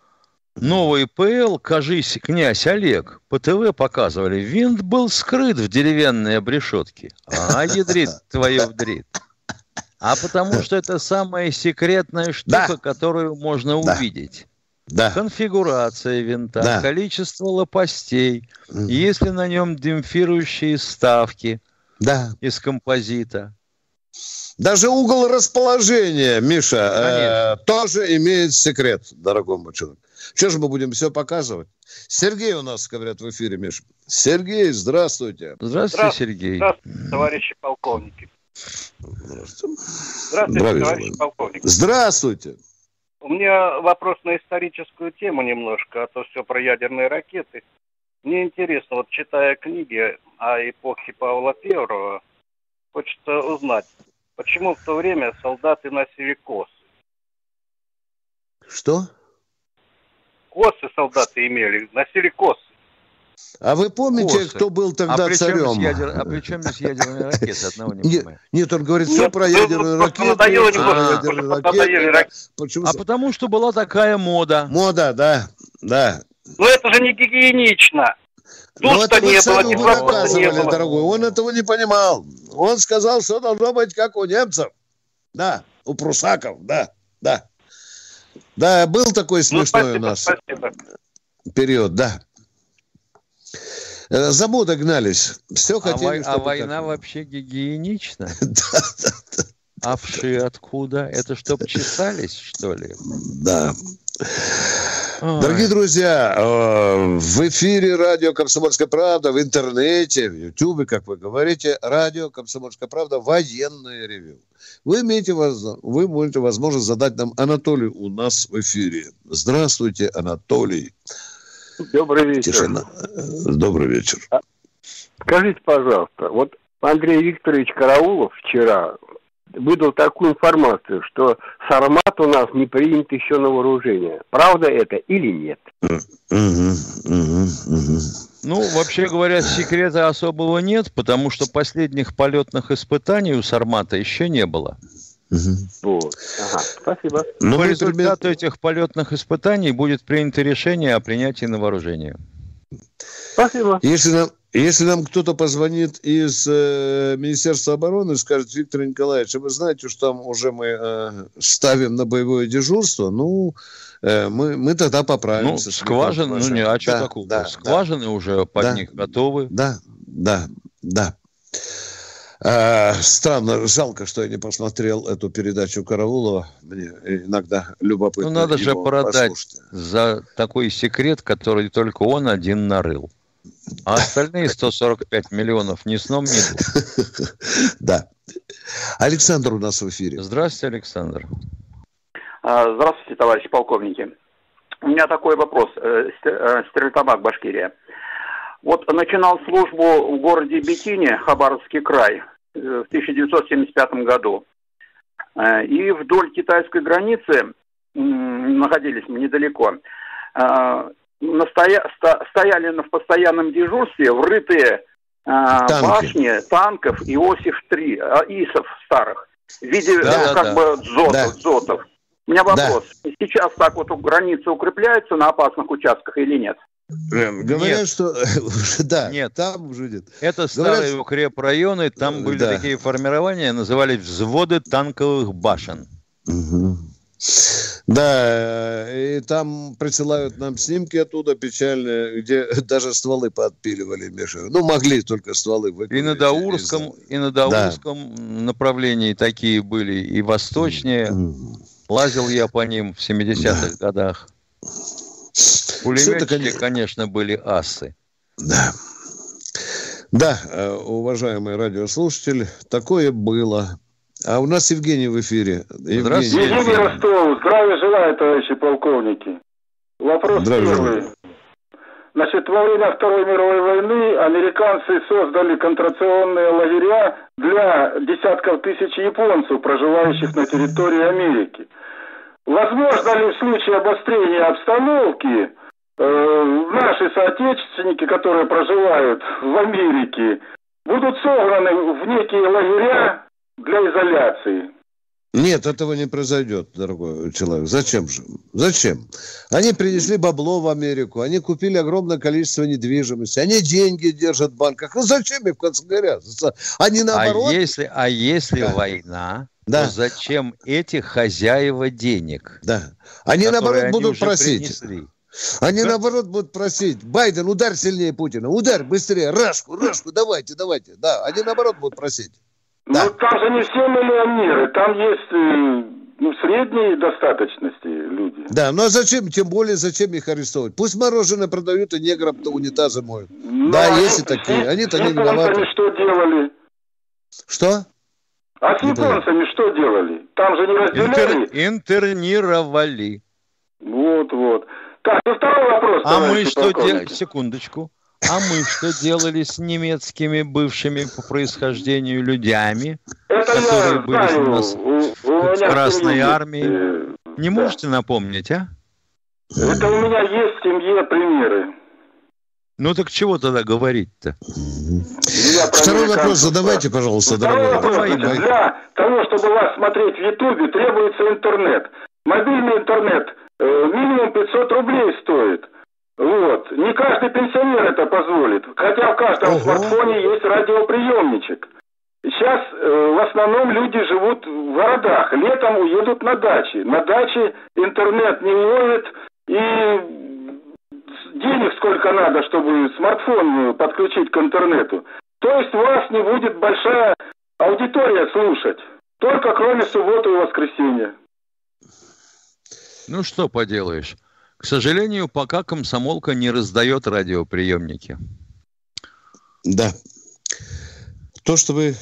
новый ПЛ, кажись, князь Олег, по ТВ показывали, винт был скрыт в деревянной обрешетке. А, ядрит твое вдрит. А потому что это самая секретная штука, да. которую можно да. увидеть да. конфигурация винта, да. количество лопастей, угу. если на нем демпфирующие ставки да. из композита. Даже угол расположения, Миша, э, тоже имеет секрет, дорогой мой человек. Что же мы будем все показывать? Сергей у нас, говорят, в эфире, Миша. Сергей, здравствуйте. Здравствуйте, Здравствуйте Сергей. Здравствуйте, товарищи полковники. Здравствуйте, Здравствуйте товарищи полковники. Здравствуйте. У меня вопрос на историческую тему немножко, а то все про ядерные ракеты. Мне интересно, вот читая книги о эпохе Павла Первого, хочется узнать, почему в то время солдаты носили косы? Что? Косы солдаты имели, носили косы. А вы помните, Косы. кто был тогда а царем? Ядер... А при чем здесь ядерные ракеты? Одного не понимаю. Нет, он говорит все про ядерные ракеты. А потому что была такая мода. Мода, да, да. Но это же не гигиенично. Ну, это царю вы наказывали, дорогой. Он этого не понимал. Он сказал, что должно быть как у немцев. Да, у прусаков, да, да. Да, был такой ну, смешной ну, спасибо, у нас спасибо. период, да. Э, за модой гнались. Все а хотели, А война так... вообще гигиенична? Да, да, да. А вши откуда? Это чтоб чесались, что ли? Да. Ой. Дорогие друзья, э, в эфире радио «Комсомольская правда», в интернете, в Ютубе, как вы говорите, радио «Комсомольская правда», военное ревю. Вы имеете вы можете возможность задать нам Анатолий у нас в эфире. Здравствуйте, Анатолий. Добрый вечер. Тишина. Добрый вечер. А, скажите, пожалуйста, вот Андрей Викторович Караулов вчера выдал такую информацию, что Сармат у нас не принят еще на вооружение. Правда это или нет? Ну, вообще говоря, секрета особого нет, потому что последних полетных испытаний у Сармата еще не было. Вот. Ага, спасибо. Но По результату этих полетных испытаний будет принято решение о принятии на вооружение. Спасибо. Если нам, если нам кто-то позвонит из э, Министерства обороны и скажет, Виктор Николаевич, вы знаете, что там уже мы э, ставим на боевое дежурство, ну, э, мы, мы тогда поправимся. Ну, скважины, ну, не, а что да, такого? Да, скважины да, уже под да, них готовы. Да, да, да. А, странно, жалко, что я не посмотрел эту передачу Караулова. Мне иногда любопытно. Ну, надо же продать послушать. за такой секрет, который только он один нарыл. А остальные 145 миллионов ни сном, ни духом. Да. Александр у нас в эфире. Здравствуйте, Александр. А, здравствуйте, товарищи полковники. У меня такой вопрос. Э, э, Стерлитамак, Башкирия. Вот начинал службу в городе Бикини, Хабаровский край. Э, в 1975 году. Э, и вдоль китайской границы находились мы недалеко. Э, настоя... Стояли в постоянном дежурстве врытые Танки. башни танков Иосиф-3, ИСов старых, в виде да, как да. бы дзотов, да. дзотов. У меня вопрос. Да. Сейчас так вот границы укрепляются на опасных участках или нет? Говорят, нет. что да, нет. там нет. Это старые Говорят, укрепрайоны, там были да. такие формирования, назывались взводы танковых башен. Угу. Да, и там присылают нам снимки оттуда печальные, где даже стволы подпиливали, Миша. Ну, могли только стволы выпилить. И на Даурском, и на Даурском да. направлении такие были, и восточнее. Лазил я по ним в 70-х да. годах. Пулеметчики, конечно... конечно, были асы. Да. Да, э, уважаемый радиослушатель, такое было. А у нас Евгений в эфире. Евгений, Здравствуйте. Евгений Ростов. Здравия желаю, товарищи полковники. Вопрос Здравия первый. Желаю. Значит, во время Второй мировой войны американцы создали контрационные лагеря для десятков тысяч японцев, проживающих на территории Америки. Возможно ли в случае обострения обстановки наши соотечественники, которые проживают в Америке, будут согнаны в некие лагеря для изоляции. Нет, этого не произойдет, дорогой человек. Зачем же? Зачем? Они принесли бабло в Америку, они купили огромное количество недвижимости, они деньги держат в банках. Ну зачем им, в конце говоря? Они а наоборот... А если, а если да. война, да. то зачем эти хозяева денег? Да. Они наоборот будут они просить. Принесли? Они да? наоборот будут просить, Байден, ударь сильнее Путина, ударь быстрее, Рашку, Рашку, давайте, давайте. Да, они наоборот будут просить. Да. Ну, там же не все миллионеры, там есть э, ну, средней достаточности люди. Да, ну а зачем, тем более, зачем их арестовывать? Пусть мороженое продают и неграм-то унитазы моют. Ну, да, есть и такие, они-то не виноваты. что делали? Что? А с японцами что делали? Там же не разделяли? Интер, интернировали. Вот, вот. Так, и второй вопрос. А мы что делали? Секундочку. А мы что делали с немецкими бывшими по происхождению людьми, Это которые были знаю. у нас у, у в Красной армии? Э, Не да. можете напомнить, а? Это у меня есть в семье примеры. Ну так чего тогда говорить-то? Второй вопрос задавайте, пожалуйста, Второй вопрос. Для того, чтобы вас смотреть в Ютубе, требуется интернет. Мобильный интернет минимум 500 рублей стоит. Вот. Не каждый пенсионер это позволит. Хотя в каждом Ого. смартфоне есть радиоприемничек. Сейчас э, в основном люди живут в городах. Летом уедут на дачи. На даче интернет не ловит и денег сколько надо, чтобы смартфон подключить к интернету. То есть вас не будет большая аудитория слушать. Только кроме субботы и воскресенья. Ну что поделаешь. К сожалению, пока комсомолка не раздает радиоприемники. Да. То, что вы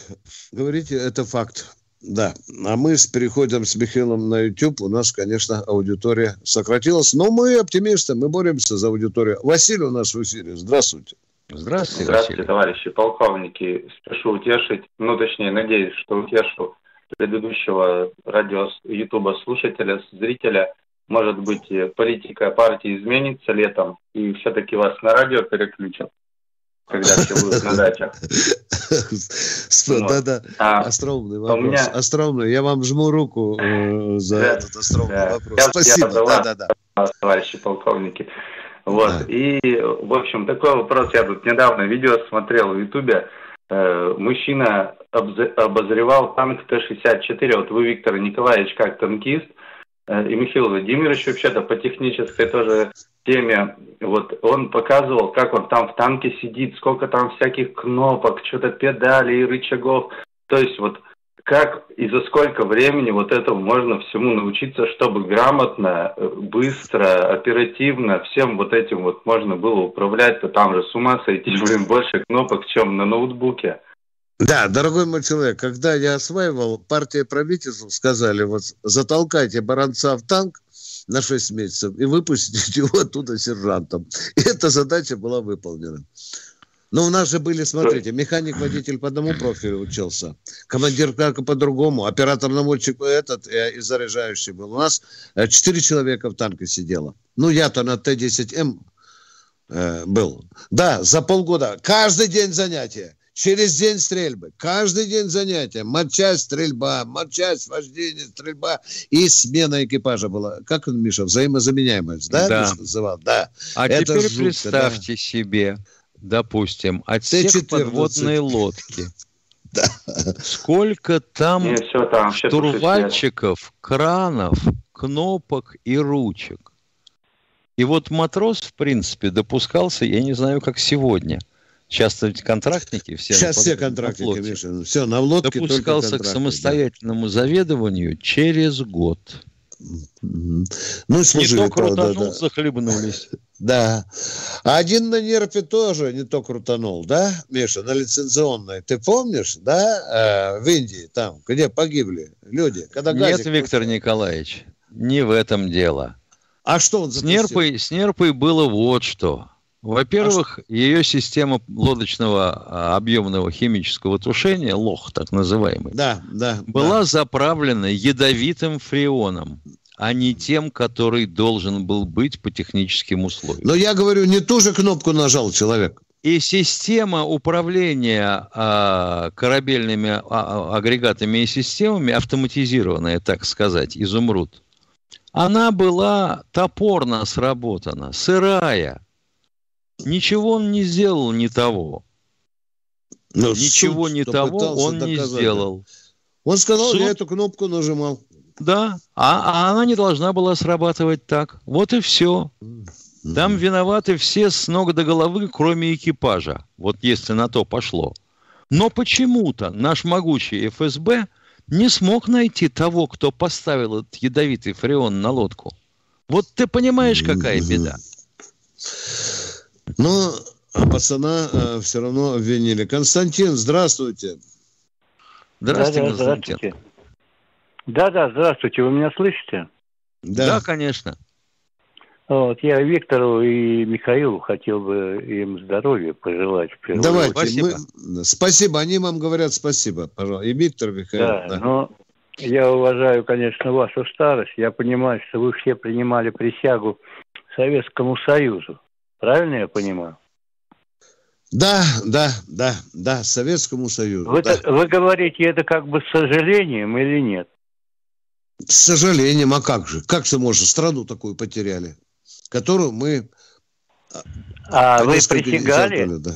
говорите, это факт. Да. А мы с переходом с Михаилом на YouTube, у нас, конечно, аудитория сократилась. Но мы оптимисты, мы боремся за аудиторию. Василий у нас в эфире. Здравствуйте. Здравствуйте, Здравствуйте, Василий. товарищи полковники. Спешу утешить, ну, точнее, надеюсь, что утешу предыдущего радио Ютуба слушателя, зрителя – может быть, э, политика партии изменится летом, и все-таки вас на радио переключат, когда все будут на дачах. Да-да, а остроумный вопрос. Остроумный. Я вам жму руку э, за этот остроумный вопрос. Спасибо. Да-да-да. Товарищи полковники. Вот. И, в общем, такой вопрос. Я тут недавно видео смотрел в Ютубе. Э, мужчина обозревал танк Т-64. Вот вы, Виктор Николаевич, как танкист – и Михаил Владимирович вообще-то по технической тоже теме, вот он показывал, как он там в танке сидит, сколько там всяких кнопок, что-то педалей, рычагов. То есть вот как и за сколько времени вот этому можно всему научиться, чтобы грамотно, э, быстро, оперативно всем вот этим вот можно было управлять, то там же с ума сойти, блин, больше кнопок, чем на ноутбуке. Да, дорогой мой человек, когда я осваивал, партия правительства сказали, вот затолкайте баранца в танк на 6 месяцев и выпустите его оттуда сержантом. И эта задача была выполнена. Но у нас же были, смотрите, механик-водитель по одному профилю учился, командир как по-другому, оператор-наводчик этот и заряжающий был. У нас э, четыре человека в танке сидело. Ну, я-то на Т-10М э, был. Да, за полгода. Каждый день занятия. Через день стрельбы. Каждый день занятия. Матчасть, стрельба, матчасть, вождение, стрельба. И смена экипажа была. Как он, Миша, взаимозаменяемость, да? Да. Называл? Да. А Это теперь жутко, представьте да. себе, допустим, отсек подводной лодки. Да. Сколько там, Нет, все там штурвальчиков, кранов, кнопок и ручек. И вот матрос, в принципе, допускался, я не знаю, как сегодня. Часто ведь контрактники все... Сейчас все контрактники, Миша. Все, на лодке Допускался к самостоятельному да. заведованию через год. Ну, слушай, не то крутанул, да, захлебнулись. Да. А один на нерпе тоже не то крутанул, да, Миша, на лицензионной. Ты помнишь, да, э, в Индии, там, где погибли люди? Когда Нет, Виктор Николаевич, не в этом дело. А что он запустил? С нерпой, с нерпой было вот что. Во-первых, а ее система лодочного а, объемного химического тушения, лох так называемый, да, да, была да. заправлена ядовитым фреоном а не тем, который должен был быть по техническим условиям. Но я говорю, не ту же кнопку нажал человек. И система управления а, корабельными а, а, агрегатами и системами, автоматизированная, так сказать, изумруд, она была топорно сработана, сырая. Ничего он не сделал не того. Но Ничего не того он доказать. не сделал. Он сказал, суд... я эту кнопку нажимал. Да, а, а она не должна была срабатывать так. Вот и все. Там виноваты все с ног до головы, кроме экипажа. Вот если на то пошло. Но почему-то наш могучий ФСБ не смог найти того, кто поставил этот ядовитый фреон на лодку. Вот ты понимаешь, какая беда. Ну, а пацана э, все равно обвинили. Константин, здравствуйте. Здравствуйте, да, да, Константин. Здравствуйте. Да, да, здравствуйте, вы меня слышите? Да, да конечно. Вот, я Виктору и Михаилу хотел бы им здоровья пожелать. Давайте, спасибо. Мы... спасибо, они вам говорят спасибо, пожалуйста. И Виктор, и Михаил. Да, да, но я уважаю, конечно, вашу старость. Я понимаю, что вы все принимали присягу Советскому Союзу. Правильно я понимаю? Да, да, да, да, Советскому Союзу. Вы, да. вы говорите это как бы с сожалением или нет? С сожалением, а как же? Как же можно? Страну такую потеряли, которую мы... А вы присягали? Да.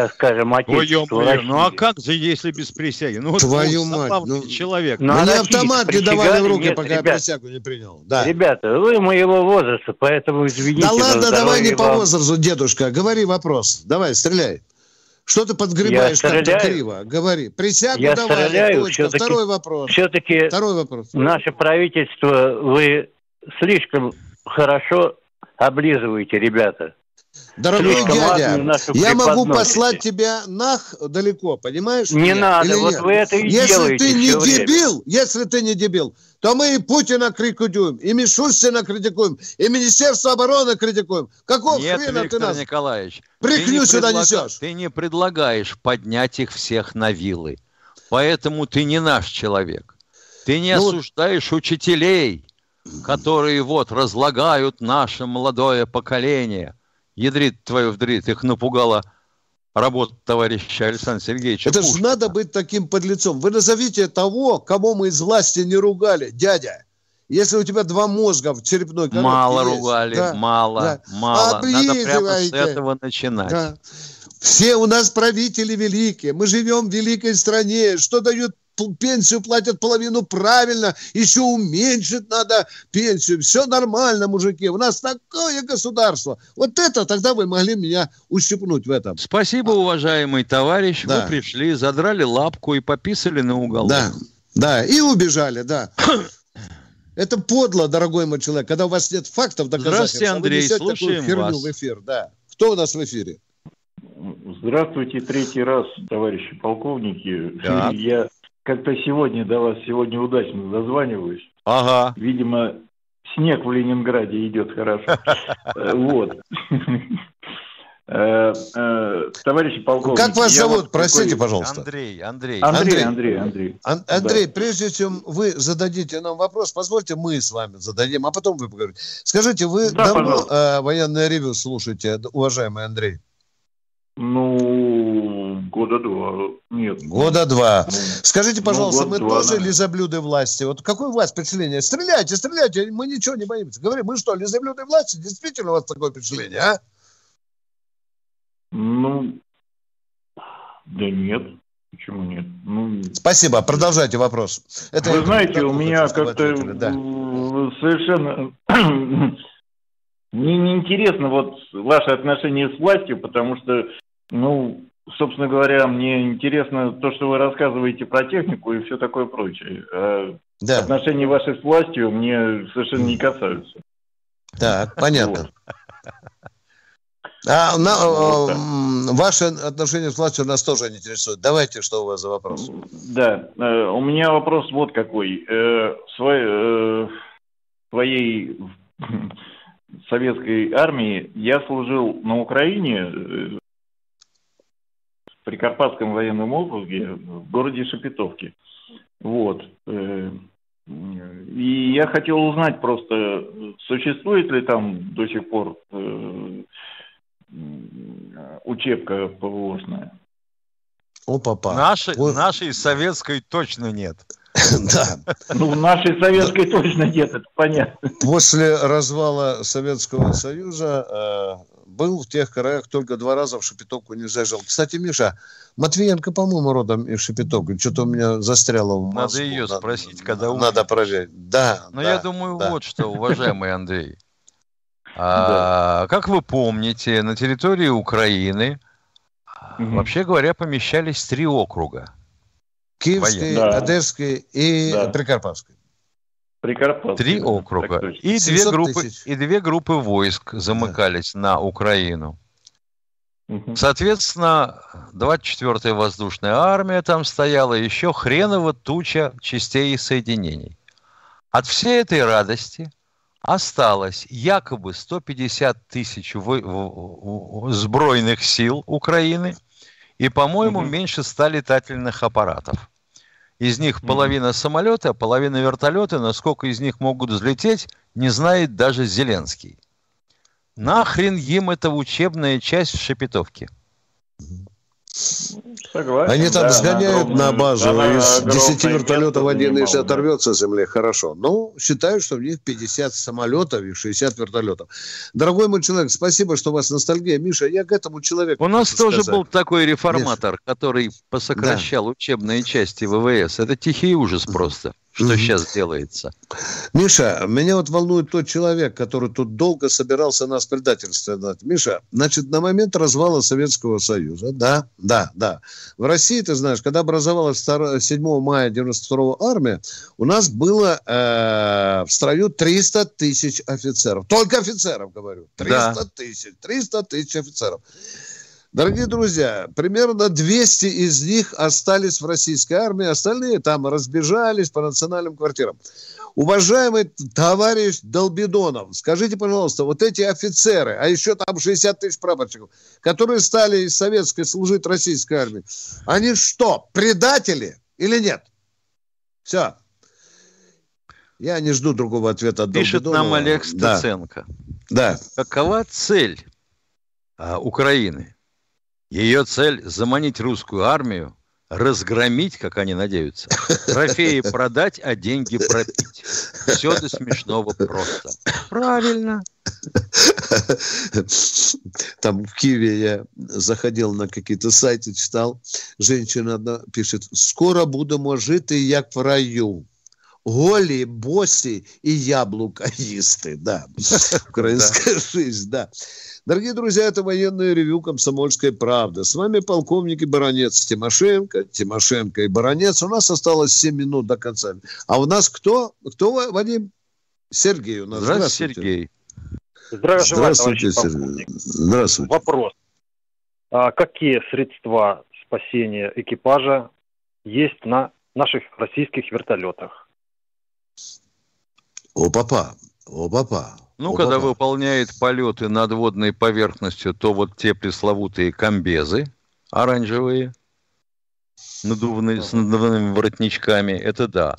Так скажем, отечеству Ой, Ну а как же, если без присяги? Ну, Твою вот, мать, ну, человек. Ну, мне автомат не давали в руки, Нет, пока ребят, я присягу не принял. Да. Ребята, вы моего возраста, поэтому извините. Да ладно, давай не по возрасту, дедушка. Говори вопрос. Давай, стреляй. Что ты подгребаешь как-то криво? Говори. Присягу я давай, стреляю, точка. Второй вопрос. Все-таки Второй вопрос. наше правительство вы слишком хорошо облизываете, ребята. Дорогой Слишком дядя, я могу послать тебя нах далеко, понимаешь? Не меня? надо, Или вот нет? вы это и если делаете ты не дебил, если ты не дебил, то мы и Путина критикуем, и Мишустина критикуем, и Министерство обороны критикуем. Какого Нет, хрена Виктор ты нас Николаевич, прикню сюда предлаг... несешь? Ты не предлагаешь поднять их всех на вилы. Поэтому ты не наш человек. Ты не ну, осуждаешь учителей, которые вот разлагают наше молодое поколение. Ядрит твою вдрит, их напугала работа товарища Александра Сергеевича. Это же надо быть таким подлецом. Вы назовите того, кого мы из власти не ругали, дядя. Если у тебя два мозга в черепной коробке Мало есть, ругали, да, мало, да. мало. Надо прямо с этого начинать. Да. Все у нас правители великие. Мы живем в великой стране. Что дают пенсию платят половину правильно, еще уменьшить надо пенсию. Все нормально, мужики. У нас такое государство. Вот это тогда вы могли меня ущипнуть в этом. Спасибо, уважаемый товарищ. Да. Вы пришли, задрали лапку и пописали на уголок. Да, да, и убежали, да. Это подло, дорогой мой человек, когда у вас нет фактов, доказательств. Здравствуйте, Андрей, а вы слушаем херню вас. в эфир. Да. Кто у нас в эфире? Здравствуйте, третий раз, товарищи полковники. Да. Я как-то сегодня до вас сегодня удачно дозваниваюсь. Ага. Видимо, снег в Ленинграде идет хорошо. Э, вот. Э, э, товарищи полковники. Как вас зовут? Простите, пожалуйста. Андрей, Андрей. Андрей, Андрей, Андрей. Андрей, прежде чем вы зададите нам вопрос, позвольте мы с вами зададим, а потом вы поговорите. Скажите, вы давно военное ревю слушаете, уважаемый Андрей? Ну, года два. Нет. Года два. Ну, Скажите, пожалуйста, ну, мы два, тоже да. лизоблюды власти. Вот какое у вас впечатление? Стреляйте, стреляйте, мы ничего не боимся. Говорим, мы что, лизоблюды власти? Действительно у вас такое впечатление, а? Ну, да нет. Почему нет? Ну, Спасибо. Продолжайте вопрос. Это вы знаете, у меня как-то да. совершенно мне неинтересно вот ваше отношение с властью, потому что, ну, собственно говоря, мне интересно то, что вы рассказываете про технику и все такое прочее. А да. Отношения ваши с властью мне совершенно не касаются. Так, понятно. А на, вот э, ваши отношения с властью нас тоже интересуют. Давайте, что у вас за вопрос? Да, э, у меня вопрос вот какой. Э, своей, своей советской армии я служил на Украине в Прикарпатском военном округе в городе Шепетовке. Вот. И я хотел узнать просто, существует ли там до сих пор учебка ПВОшная. О, папа. Нашей, вот. нашей советской точно нет. Да. Ну, нашей советской точно нет, это понятно. После развала Советского Союза э, был в тех краях только два раза в Шепетовку не зажил. Кстати, Миша, Матвиенко, по-моему, родом из Шепетовки. Что-то у меня застряло в Москву. Надо ее спросить, надо, когда Надо проверить. Да. Но да, я думаю, да. вот что, уважаемый Андрей. А, как вы помните, на территории Украины, угу. вообще говоря, помещались три округа. Киевский, да. Одесский и да. Прикарпатский. Прикарпатский. Три округа. И две, группы, и две группы войск замыкались да. на Украину. Угу. Соответственно, 24-я воздушная армия там стояла, еще хреново туча частей и соединений. От всей этой радости – осталось якобы 150 тысяч сбройных сил Украины и, по-моему, угу. меньше 100 летательных аппаратов. Из них половина самолета, половина вертолета, насколько из них могут взлететь, не знает даже Зеленский. Нахрен им эта учебная часть в Шепетовке? Согласен, Они там да, сгоняют на базу, она из 10 вертолетов один из оторвется с земли, хорошо. Ну, считаю, что в них 50 самолетов и 60 вертолетов. Дорогой мой человек, спасибо, что у вас ностальгия. Миша, я к этому человеку У нас тоже сказать. был такой реформатор, Миша. который посокращал да. учебные части ВВС. Это тихий ужас просто что mm-hmm. сейчас делается. Миша, меня вот волнует тот человек, который тут долго собирался нас предательствовать. Миша, значит, на момент развала Советского Союза, да, да, да. В России, ты знаешь, когда образовалась 7 мая 92 армия, у нас было э, в строю 300 тысяч офицеров. Только офицеров, говорю. 300 да. тысяч. 300 тысяч офицеров. Дорогие друзья, примерно 200 из них остались в российской армии, остальные там разбежались по национальным квартирам. Уважаемый товарищ Долбидонов, скажите, пожалуйста, вот эти офицеры, а еще там 60 тысяч прапорщиков, которые стали из советской служить российской армии, они что, предатели или нет? Все. Я не жду другого ответа от Пишет Долбидонова. нам Олег Стеценко. Да. да. Какова цель а, Украины? Ее цель – заманить русскую армию, разгромить, как они надеются, трофеи продать, а деньги пропить. Все до смешного просто. Правильно. Там в Киеве я заходил на какие-то сайты, читал. Женщина одна пишет, скоро будемо жити, як в раю Голі, босі і яблука їсти. Да. Украинская жизнь, да. Дорогие друзья, это военное ревю «Комсомольская правда». С вами полковник и баронец Тимошенко, Тимошенко и баронец. У нас осталось 7 минут до конца. А у нас кто? Кто, Вадим? Сергей у нас. Здравствуйте, Сергей. Здравствуйте, Здравствуйте Сергей. Здравствуйте. Вопрос. А какие средства спасения экипажа есть на наших российских вертолетах? О, папа, о, папа. Ну, когда выполняет полеты над водной поверхностью, то вот те пресловутые комбезы оранжевые, надувные, с надувными воротничками, это да.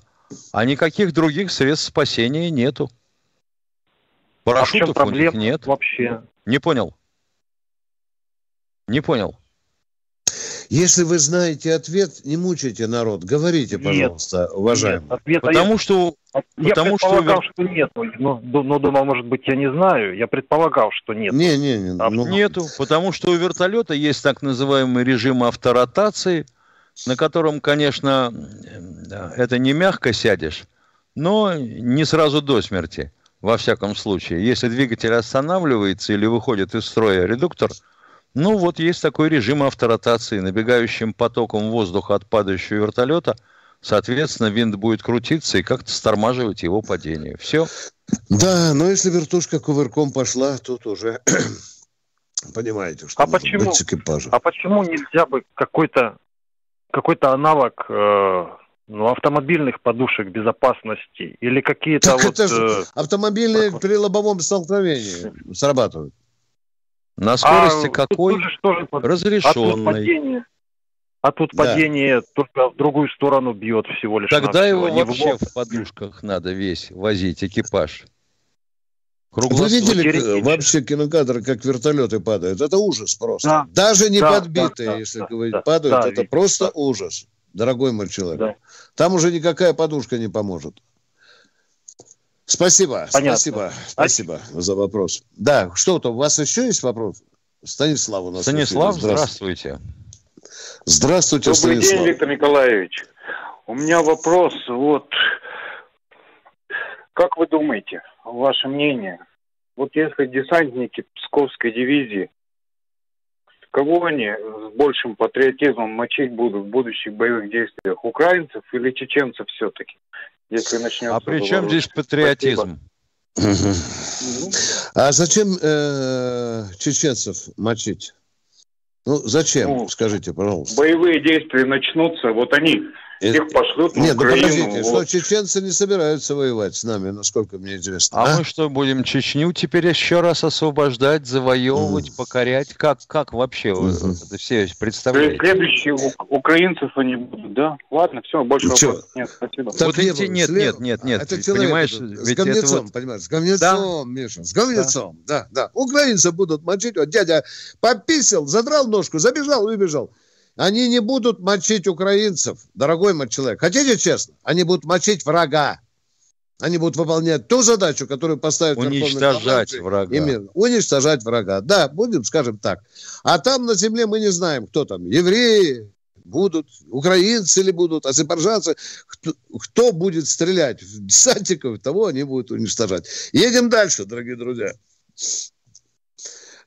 А никаких других средств спасения нету. Парашютов а у них нет. Вообще. Не понял. Не понял. Если вы знаете ответ, не мучайте народ. Говорите, пожалуйста, нет, уважаемый. Нет, ответа потому я... что... Я потому предполагал, что, что нет, но, но думал, может быть, я не знаю. Я предполагал, что нет. Не, не, не. А ну... Нету, потому что у вертолета есть так называемый режим авторотации, на котором, конечно, это не мягко сядешь, но не сразу до смерти, во всяком случае. Если двигатель останавливается или выходит из строя редуктор, ну вот есть такой режим авторотации. Набегающим потоком воздуха от падающего вертолета, соответственно, винт будет крутиться и как-то стормаживать его падение. Все. Да, но если вертушка кувырком пошла, тут уже понимаете, что а почему, быть с экипажем. А почему нельзя бы какой-то какой-то аналог э, ну, автомобильных подушек безопасности или какие-то так вот... Это же э... автомобильные при лобовом столкновении срабатывают. На скорости а, какой? Тоже, Разрешенной. А тут да. падение только в другую сторону бьет всего лишь. Тогда его вообще в подушках надо весь возить, экипаж. Вы видели вообще кинокадры, как вертолеты падают? Это ужас просто. Да. Даже не да, подбитые, да, если да, говорить, да, падают, да, это видите. просто ужас, дорогой мой человек. Да. Там уже никакая подушка не поможет. Спасибо, Понятно. спасибо, спасибо а... за вопрос. Да, что-то, у вас еще есть вопрос? Станислав у нас. Станислав, здравствуйте. Здравствуйте, Добрый Станислав. день, Виктор Николаевич. У меня вопрос, вот, как вы думаете, ваше мнение, вот если десантники Псковской дивизии, кого они с большим патриотизмом мочить будут в будущих боевых действиях, украинцев или чеченцев все-таки? Если начнется... А при чем здесь патриотизм? А зачем э, чеченцев мочить? Ну, зачем, ну, скажите, пожалуйста. Боевые действия начнутся, вот они их пошлют на Нет, ну подождите, вот. что чеченцы не собираются воевать с нами, насколько мне известно. А, а? мы что, будем Чечню теперь еще раз освобождать, завоевывать, mm. покорять? Как, как вообще mm-hmm. это все представляете? Следующие у, украинцев они будут, да? Ладно, все, больше вопросов нет, спасибо. Так вот эти, нет, нет, нет, нет, это человек, понимаешь, это, с говнецом, вот... понимаешь, с говнецом, да? Миша, с говнецом, да. да, да. Украинцы будут мочить, вот дядя пописал, задрал ножку, забежал, выбежал. Они не будут мочить украинцев, дорогой мой человек. Хотите честно? Они будут мочить врага. Они будут выполнять ту задачу, которую поставят Уничтожать врага. Именно. Уничтожать врага. Да, будем, скажем так. А там на земле мы не знаем, кто там. Евреи будут, украинцы ли будут, азербайджанцы. Кто, кто будет стрелять в десантиков, того они будут уничтожать. Едем дальше, дорогие друзья.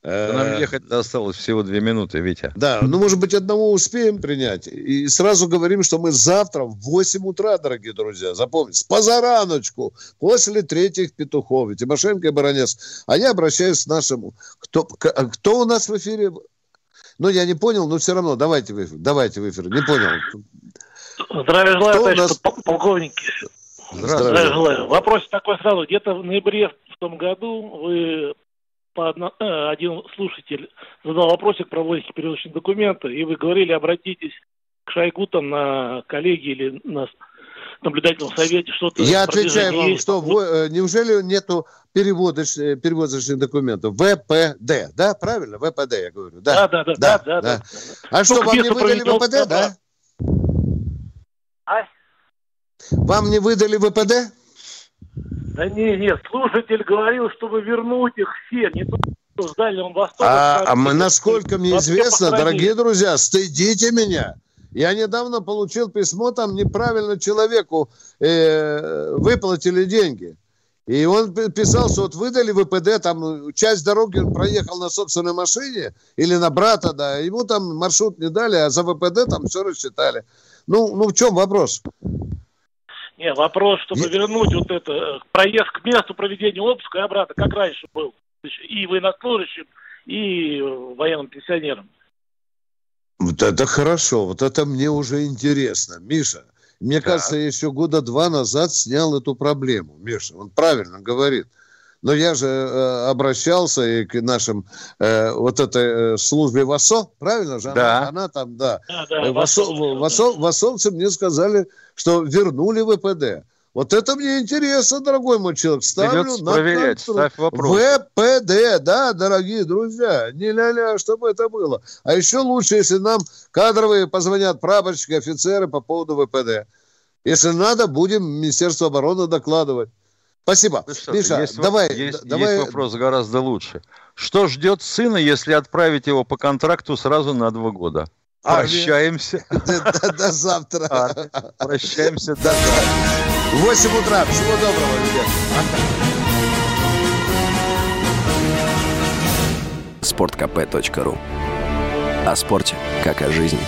Нам э, ехать осталось всего две минуты, Витя. Да, ну, может быть, одного успеем принять. И сразу говорим, что мы завтра в 8 утра, дорогие друзья, запомните, с позараночку, после третьих петухов, и Тимошенко и Баранец. А я обращаюсь к нашему... Кто, кто у нас в эфире? Ну, я не понял, но все равно давайте в эфир. Давайте в эфир. Не понял. Здравия желаю, товарищ нас... полковник. Здравия. Здравия желаю. Вопрос такой сразу. Где-то в ноябре в том году вы по одно, э, один слушатель задал вопросик про воинские перевозочные документы, и вы говорили, обратитесь к Шойгу там на коллеги или на наблюдательном совете что-то. Я отвечаю вам, что в, э, неужели нету переводоч, э, перевозочных документов? ВПД, да, правильно? ВПД, я говорю. Да, да, да. да, да, да, да. А что, вам не выдали ВПД, да? А? Вам не выдали ВПД? Да не, нет, слушатель говорил, чтобы вернуть их все, не только с Дальнего Востока. А, а мы, насколько мне известно, дорогие друзья, стыдите меня. Я недавно получил письмо, там неправильно человеку э, выплатили деньги. И он писал, что вот выдали ВПД, там часть дороги он проехал на собственной машине или на брата, да, ему там маршрут не дали, а за ВПД там все рассчитали. Ну, ну в чем вопрос? Не, вопрос, чтобы Нет. вернуть вот это, э, проезд к месту проведения обыска и обратно, как раньше был. И военнослужащим, и э, военным пенсионерам. Вот это хорошо, вот это мне уже интересно. Миша, мне так. кажется, я еще года два назад снял эту проблему. Миша, он правильно говорит. Но я же э, обращался и к нашим э, вот этой э, службе ВАСО, правильно же? Да. Она, она там, да. да, да ВАСО, ВАСО, ВАСОвцы мне сказали, что вернули ВПД. Вот это мне интересно, дорогой мой человек. Ставлю Придется на проверять, ставь вопрос. ВПД, да, дорогие друзья. Не ля-ля, чтобы это было. А еще лучше, если нам кадровые позвонят прапорщики, офицеры по поводу ВПД. Если надо, будем Министерство обороны докладывать. Спасибо. Ну, Миша, есть, давай, есть, давай... Есть вопрос гораздо лучше. Что ждет сына, если отправить его по контракту сразу на два года? А, а, прощаемся. До завтра. Прощаемся. До завтра. 8 утра. Всего доброго, ребят. Спорткп.ру О спорте, как о жизни.